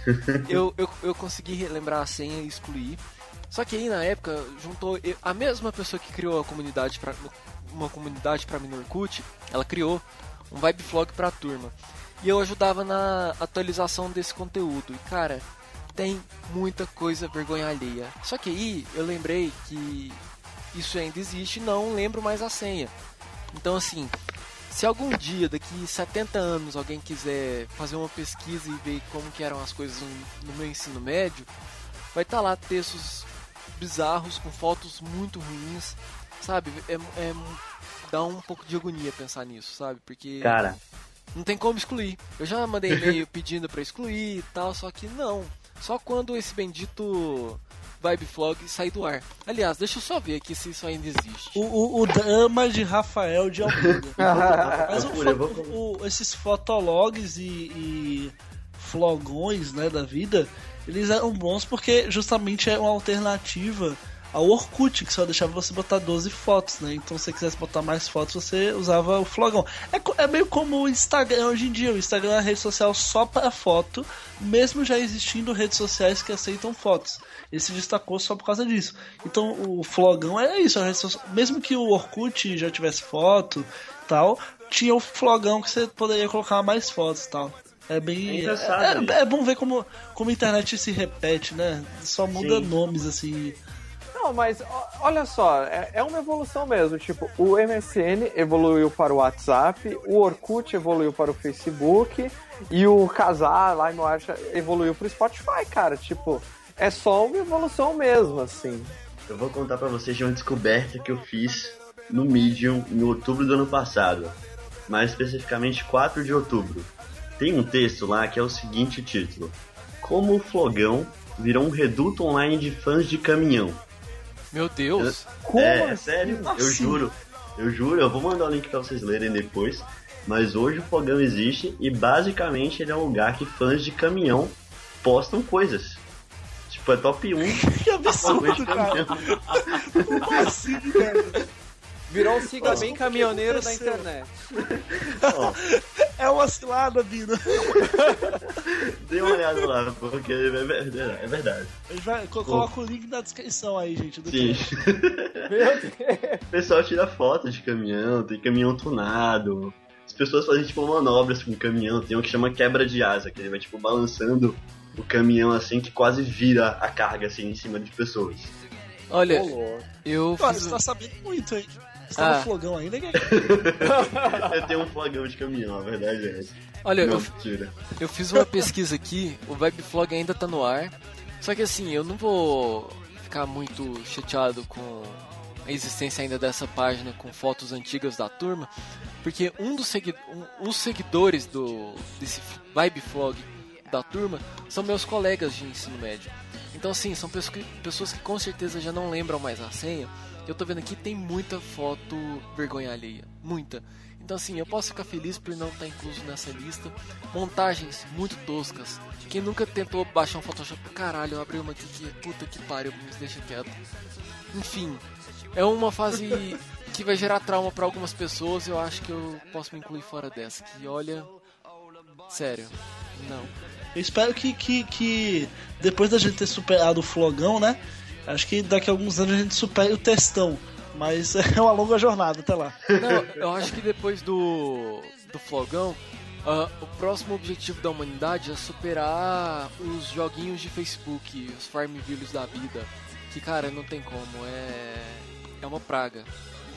[laughs] eu, eu, eu consegui relembrar a senha e excluir. Só que aí na época juntou a mesma pessoa que criou a comunidade para uma comunidade para mim ela criou um vibe vlog pra turma. E eu ajudava na atualização desse conteúdo. E cara, tem muita coisa vergonha alheia. Só que aí eu lembrei que isso ainda existe e não lembro mais a senha. Então assim, se algum dia, daqui 70 anos, alguém quiser fazer uma pesquisa e ver como que eram as coisas no, meu ensino médio, vai estar lá textos bizarros com fotos muito ruins, sabe? É, é- dá um pouco de agonia pensar nisso, sabe? Porque Cara, não tem como excluir. Eu já mandei [laughs] e-mail pedindo pra excluir e tal, só que não. Só quando esse bendito Vibe Vlog sair do ar. Aliás, deixa eu só ver aqui se isso ainda existe. O, o, o drama de Rafael de Almeida. [laughs] Mas o, fo- o- esses fotologs e, e flogões né, da vida, eles eram bons porque justamente é uma alternativa ao Orkut, que só deixava você botar 12 fotos, né? Então se você quisesse botar mais fotos, você usava o flogão. É, é meio como o Instagram hoje em dia. O Instagram é uma rede social só para foto, mesmo já existindo redes sociais que aceitam fotos. Ele se destacou só por causa disso. Então o flogão é isso, social- mesmo que o Orkut já tivesse foto tal, tinha o flogão que você poderia colocar mais fotos e tal. É bem. É é, isso. é bom ver como, como a internet se repete, né? Só muda Sim. nomes assim. Não, mas olha só, é, é uma evolução mesmo. Tipo, o MSN evoluiu para o WhatsApp, o Orkut evoluiu para o Facebook e o Casar lá em Marcha evoluiu para o Spotify, cara. Tipo, é só uma evolução mesmo, assim. eu vou contar pra vocês de uma descoberta que eu fiz no Medium em outubro do ano passado. Mais especificamente 4 de outubro. Tem um texto lá que é o seguinte título. Como o Flogão virou um reduto online de fãs de caminhão. Meu Deus! Como é, assim? sério, eu Assim? juro. Eu juro, eu vou mandar o link pra vocês lerem depois. Mas hoje o Flogão existe e basicamente ele é um lugar que fãs de caminhão postam coisas. Tipo, é top 1 [laughs] Que absurdo, de cara. caminhão. Como assim, cara? Virou um siga bem caminhoneiro da internet. Ó, [laughs] É uma cilada, Bino. [laughs] dê uma olhada lá, porque é verdade. É verdade. A gente vai, co- coloca o link na descrição aí, gente. Do Sim. Meu Deus. O pessoal tira foto de caminhão, tem caminhão tunado. As pessoas fazem tipo manobras com o caminhão, tem um que chama quebra de asa, que ele vai tipo balançando o caminhão assim que quase vira a carga assim em cima de pessoas. Olha, louco. eu Olha, fiz. você tá sabendo muito, hein? Você tá Ah. no flogão ainda, que [laughs] [laughs] Eu tenho um flagão de caminhão, a verdade é essa. Olha, Não, eu, mentira. eu fiz uma pesquisa aqui, o Vibeflog ainda tá no ar. Só que assim, eu não vou ficar muito chateado com a existência ainda dessa página com fotos antigas da turma, porque um dos segui um, os seguidores do desse Vibe Vlog da turma são meus colegas de ensino médio. Então, assim, são pessoas que, pessoas que com certeza já não lembram mais a senha. Eu tô vendo aqui tem muita foto vergonha alheia, muita. Então, assim, eu posso ficar feliz por não estar incluso nessa lista. Montagens muito toscas. Quem nunca tentou baixar um Photoshop, caralho, eu abri uma aqui que puta que pariu, me deixa quieto. Enfim, é uma fase [laughs] que vai gerar trauma para algumas pessoas. Eu acho que eu posso me incluir fora dessa. Que olha, sério, não. Eu espero que, que, que depois da gente ter superado o flogão, né? Acho que daqui a alguns anos a gente supere o testão. Mas [laughs] é uma longa jornada até lá. Não, eu acho que depois do, do flogão, uh, o próximo objetivo da humanidade é superar os joguinhos de Facebook, os Farmvilles da vida. Que, cara, não tem como, é, é uma praga.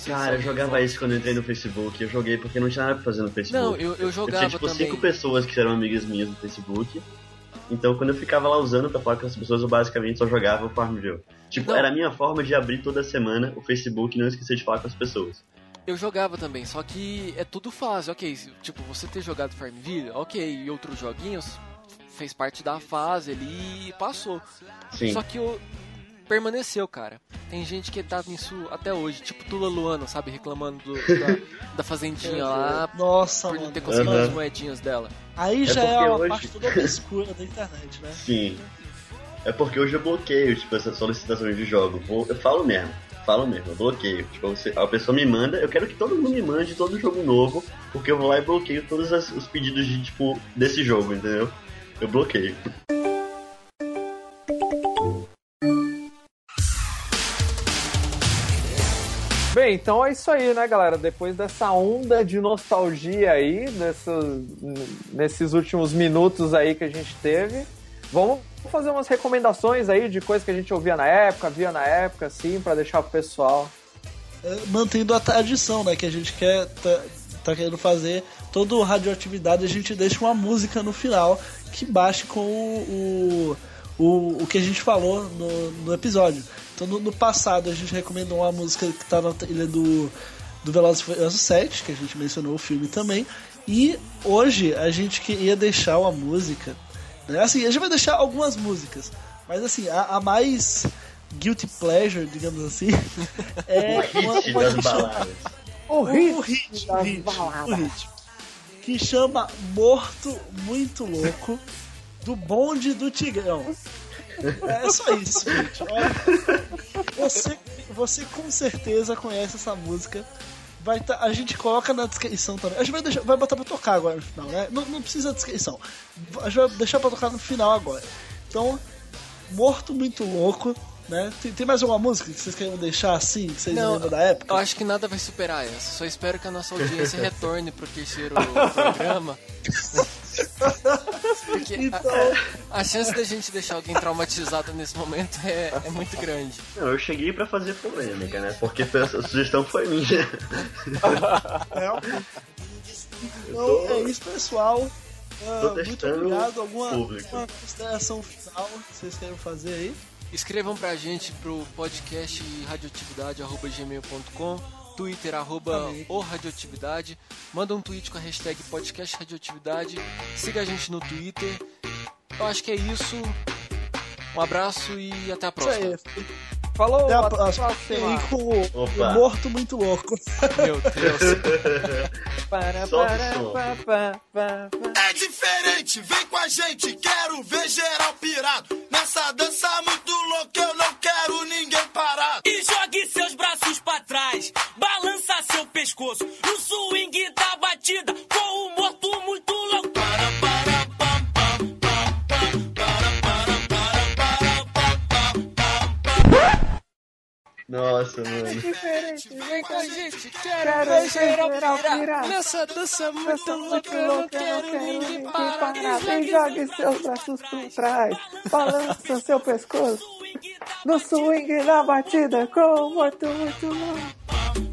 Cara, eu jogava isso quando eu entrei no Facebook. Eu joguei porque não tinha nada pra fazer no Facebook. Não, eu, eu jogava eu tinha, tipo, também. cinco pessoas que eram amigas minhas no Facebook. Então, quando eu ficava lá usando pra falar com as pessoas, eu basicamente só jogava o Farmville. Tipo, Não. era a minha forma de abrir toda semana o Facebook e não esquecer de falar com as pessoas. Eu jogava também, só que é tudo fase, ok. Tipo, você ter jogado Farmville, ok, e outros joguinhos fez parte da fase ali e passou. Sim. Só que eu permaneceu, cara. Tem gente que tá nisso até hoje, tipo Tula Luana, sabe, reclamando do- da, [laughs] da fazendinha lá Nossa, por não ter conseguido Aham. as moedinhas dela. Aí É já é porque uma hoje- parte toda obscura da internet, né? Sim. É porque hoje eu bloqueio, tipo, essas solicitações de jogo. Vou- Eu falo mesmo. Falo mesmo, eu bloqueio. Tipo, você- a pessoa me manda, eu quero que todo mundo me mande todo jogo novo, porque eu vou lá e bloqueio todos as- os pedidos de, tipo, desse jogo, entendeu? Eu bloqueio. Bem, então é isso aí, né, galera? Depois dessa onda de nostalgia aí, dessas, nesses últimos minutos aí que a gente teve, vamos fazer umas recomendações aí de coisas que a gente ouvia na época, via na época, assim, pra deixar pro pessoal. É, mantendo a tradição, né? Que a gente quer tá, tá querendo fazer toda radioatividade, a gente deixa uma música no final que baixe com o, o, o, o que a gente falou no, no episódio. Então no, no passado a gente recomendou uma música que tá na trilha do, do Velozes e Furiosos 7, que a gente mencionou o filme também. E hoje a gente queria deixar uma música. Né? Assim, a gente vai deixar algumas músicas. Mas assim, a, a mais guilty pleasure, digamos assim, [laughs] é o uma, hit uma das baladas. O o hit, o das hit, baladas. o hit. Que chama Morto Muito Louco do bonde do Tigrão. É só isso, gente. Olha, você, você com certeza conhece essa música. Vai tá, a gente coloca na descrição também. A gente vai, deixar, vai botar pra tocar agora no final, né? Não, não precisa de descrição. A gente vai deixar pra tocar no final agora. Então, Morto Muito Louco, né? Tem, tem mais alguma música que vocês querem deixar assim, que vocês Não, lembram da época? Eu acho que nada vai superar essa. Só espero que a nossa audiência retorne pro terceiro programa. [laughs] Porque Então, a, a chance da gente deixar alguém traumatizado nesse momento é, é muito grande. Não, eu cheguei pra fazer polêmica, né? Porque a sugestão foi minha. É. Então é isso, pessoal. Tô muito testando obrigado. Alguma, alguma consideração final que vocês querem fazer aí? Escrevam pra gente pro podcast radioatividade.gmail.com Twitter, arroba o radioatividade. Manda um tweet com a hashtag podcast radioatividade. Siga a gente no Twitter. Eu acho que é isso. Um abraço e até a Isso próxima. aí. Falou, Até a próxima. com o, Morto Muito Louco. Meu Deus. [laughs] Para, para, pa, pa, pa, pa. É diferente, vem com a gente, quero ver geral pirado. Nessa dança muito louca, eu não quero ninguém parado. E jogue seus braços pra trás, pescoço no swing da batida com o morto muito louco. Para, para, pam, pam, pam, pam, para, para, para, para, pam, pam. Nossa, mano. Vem com a gente, quero geral pirar. pirar. Nessa dança muito louca, eu não quero ninguém parar. Vem, jogue jogue seus braços por trás, balança seu pescoço no swing da batida com o morto muito louco.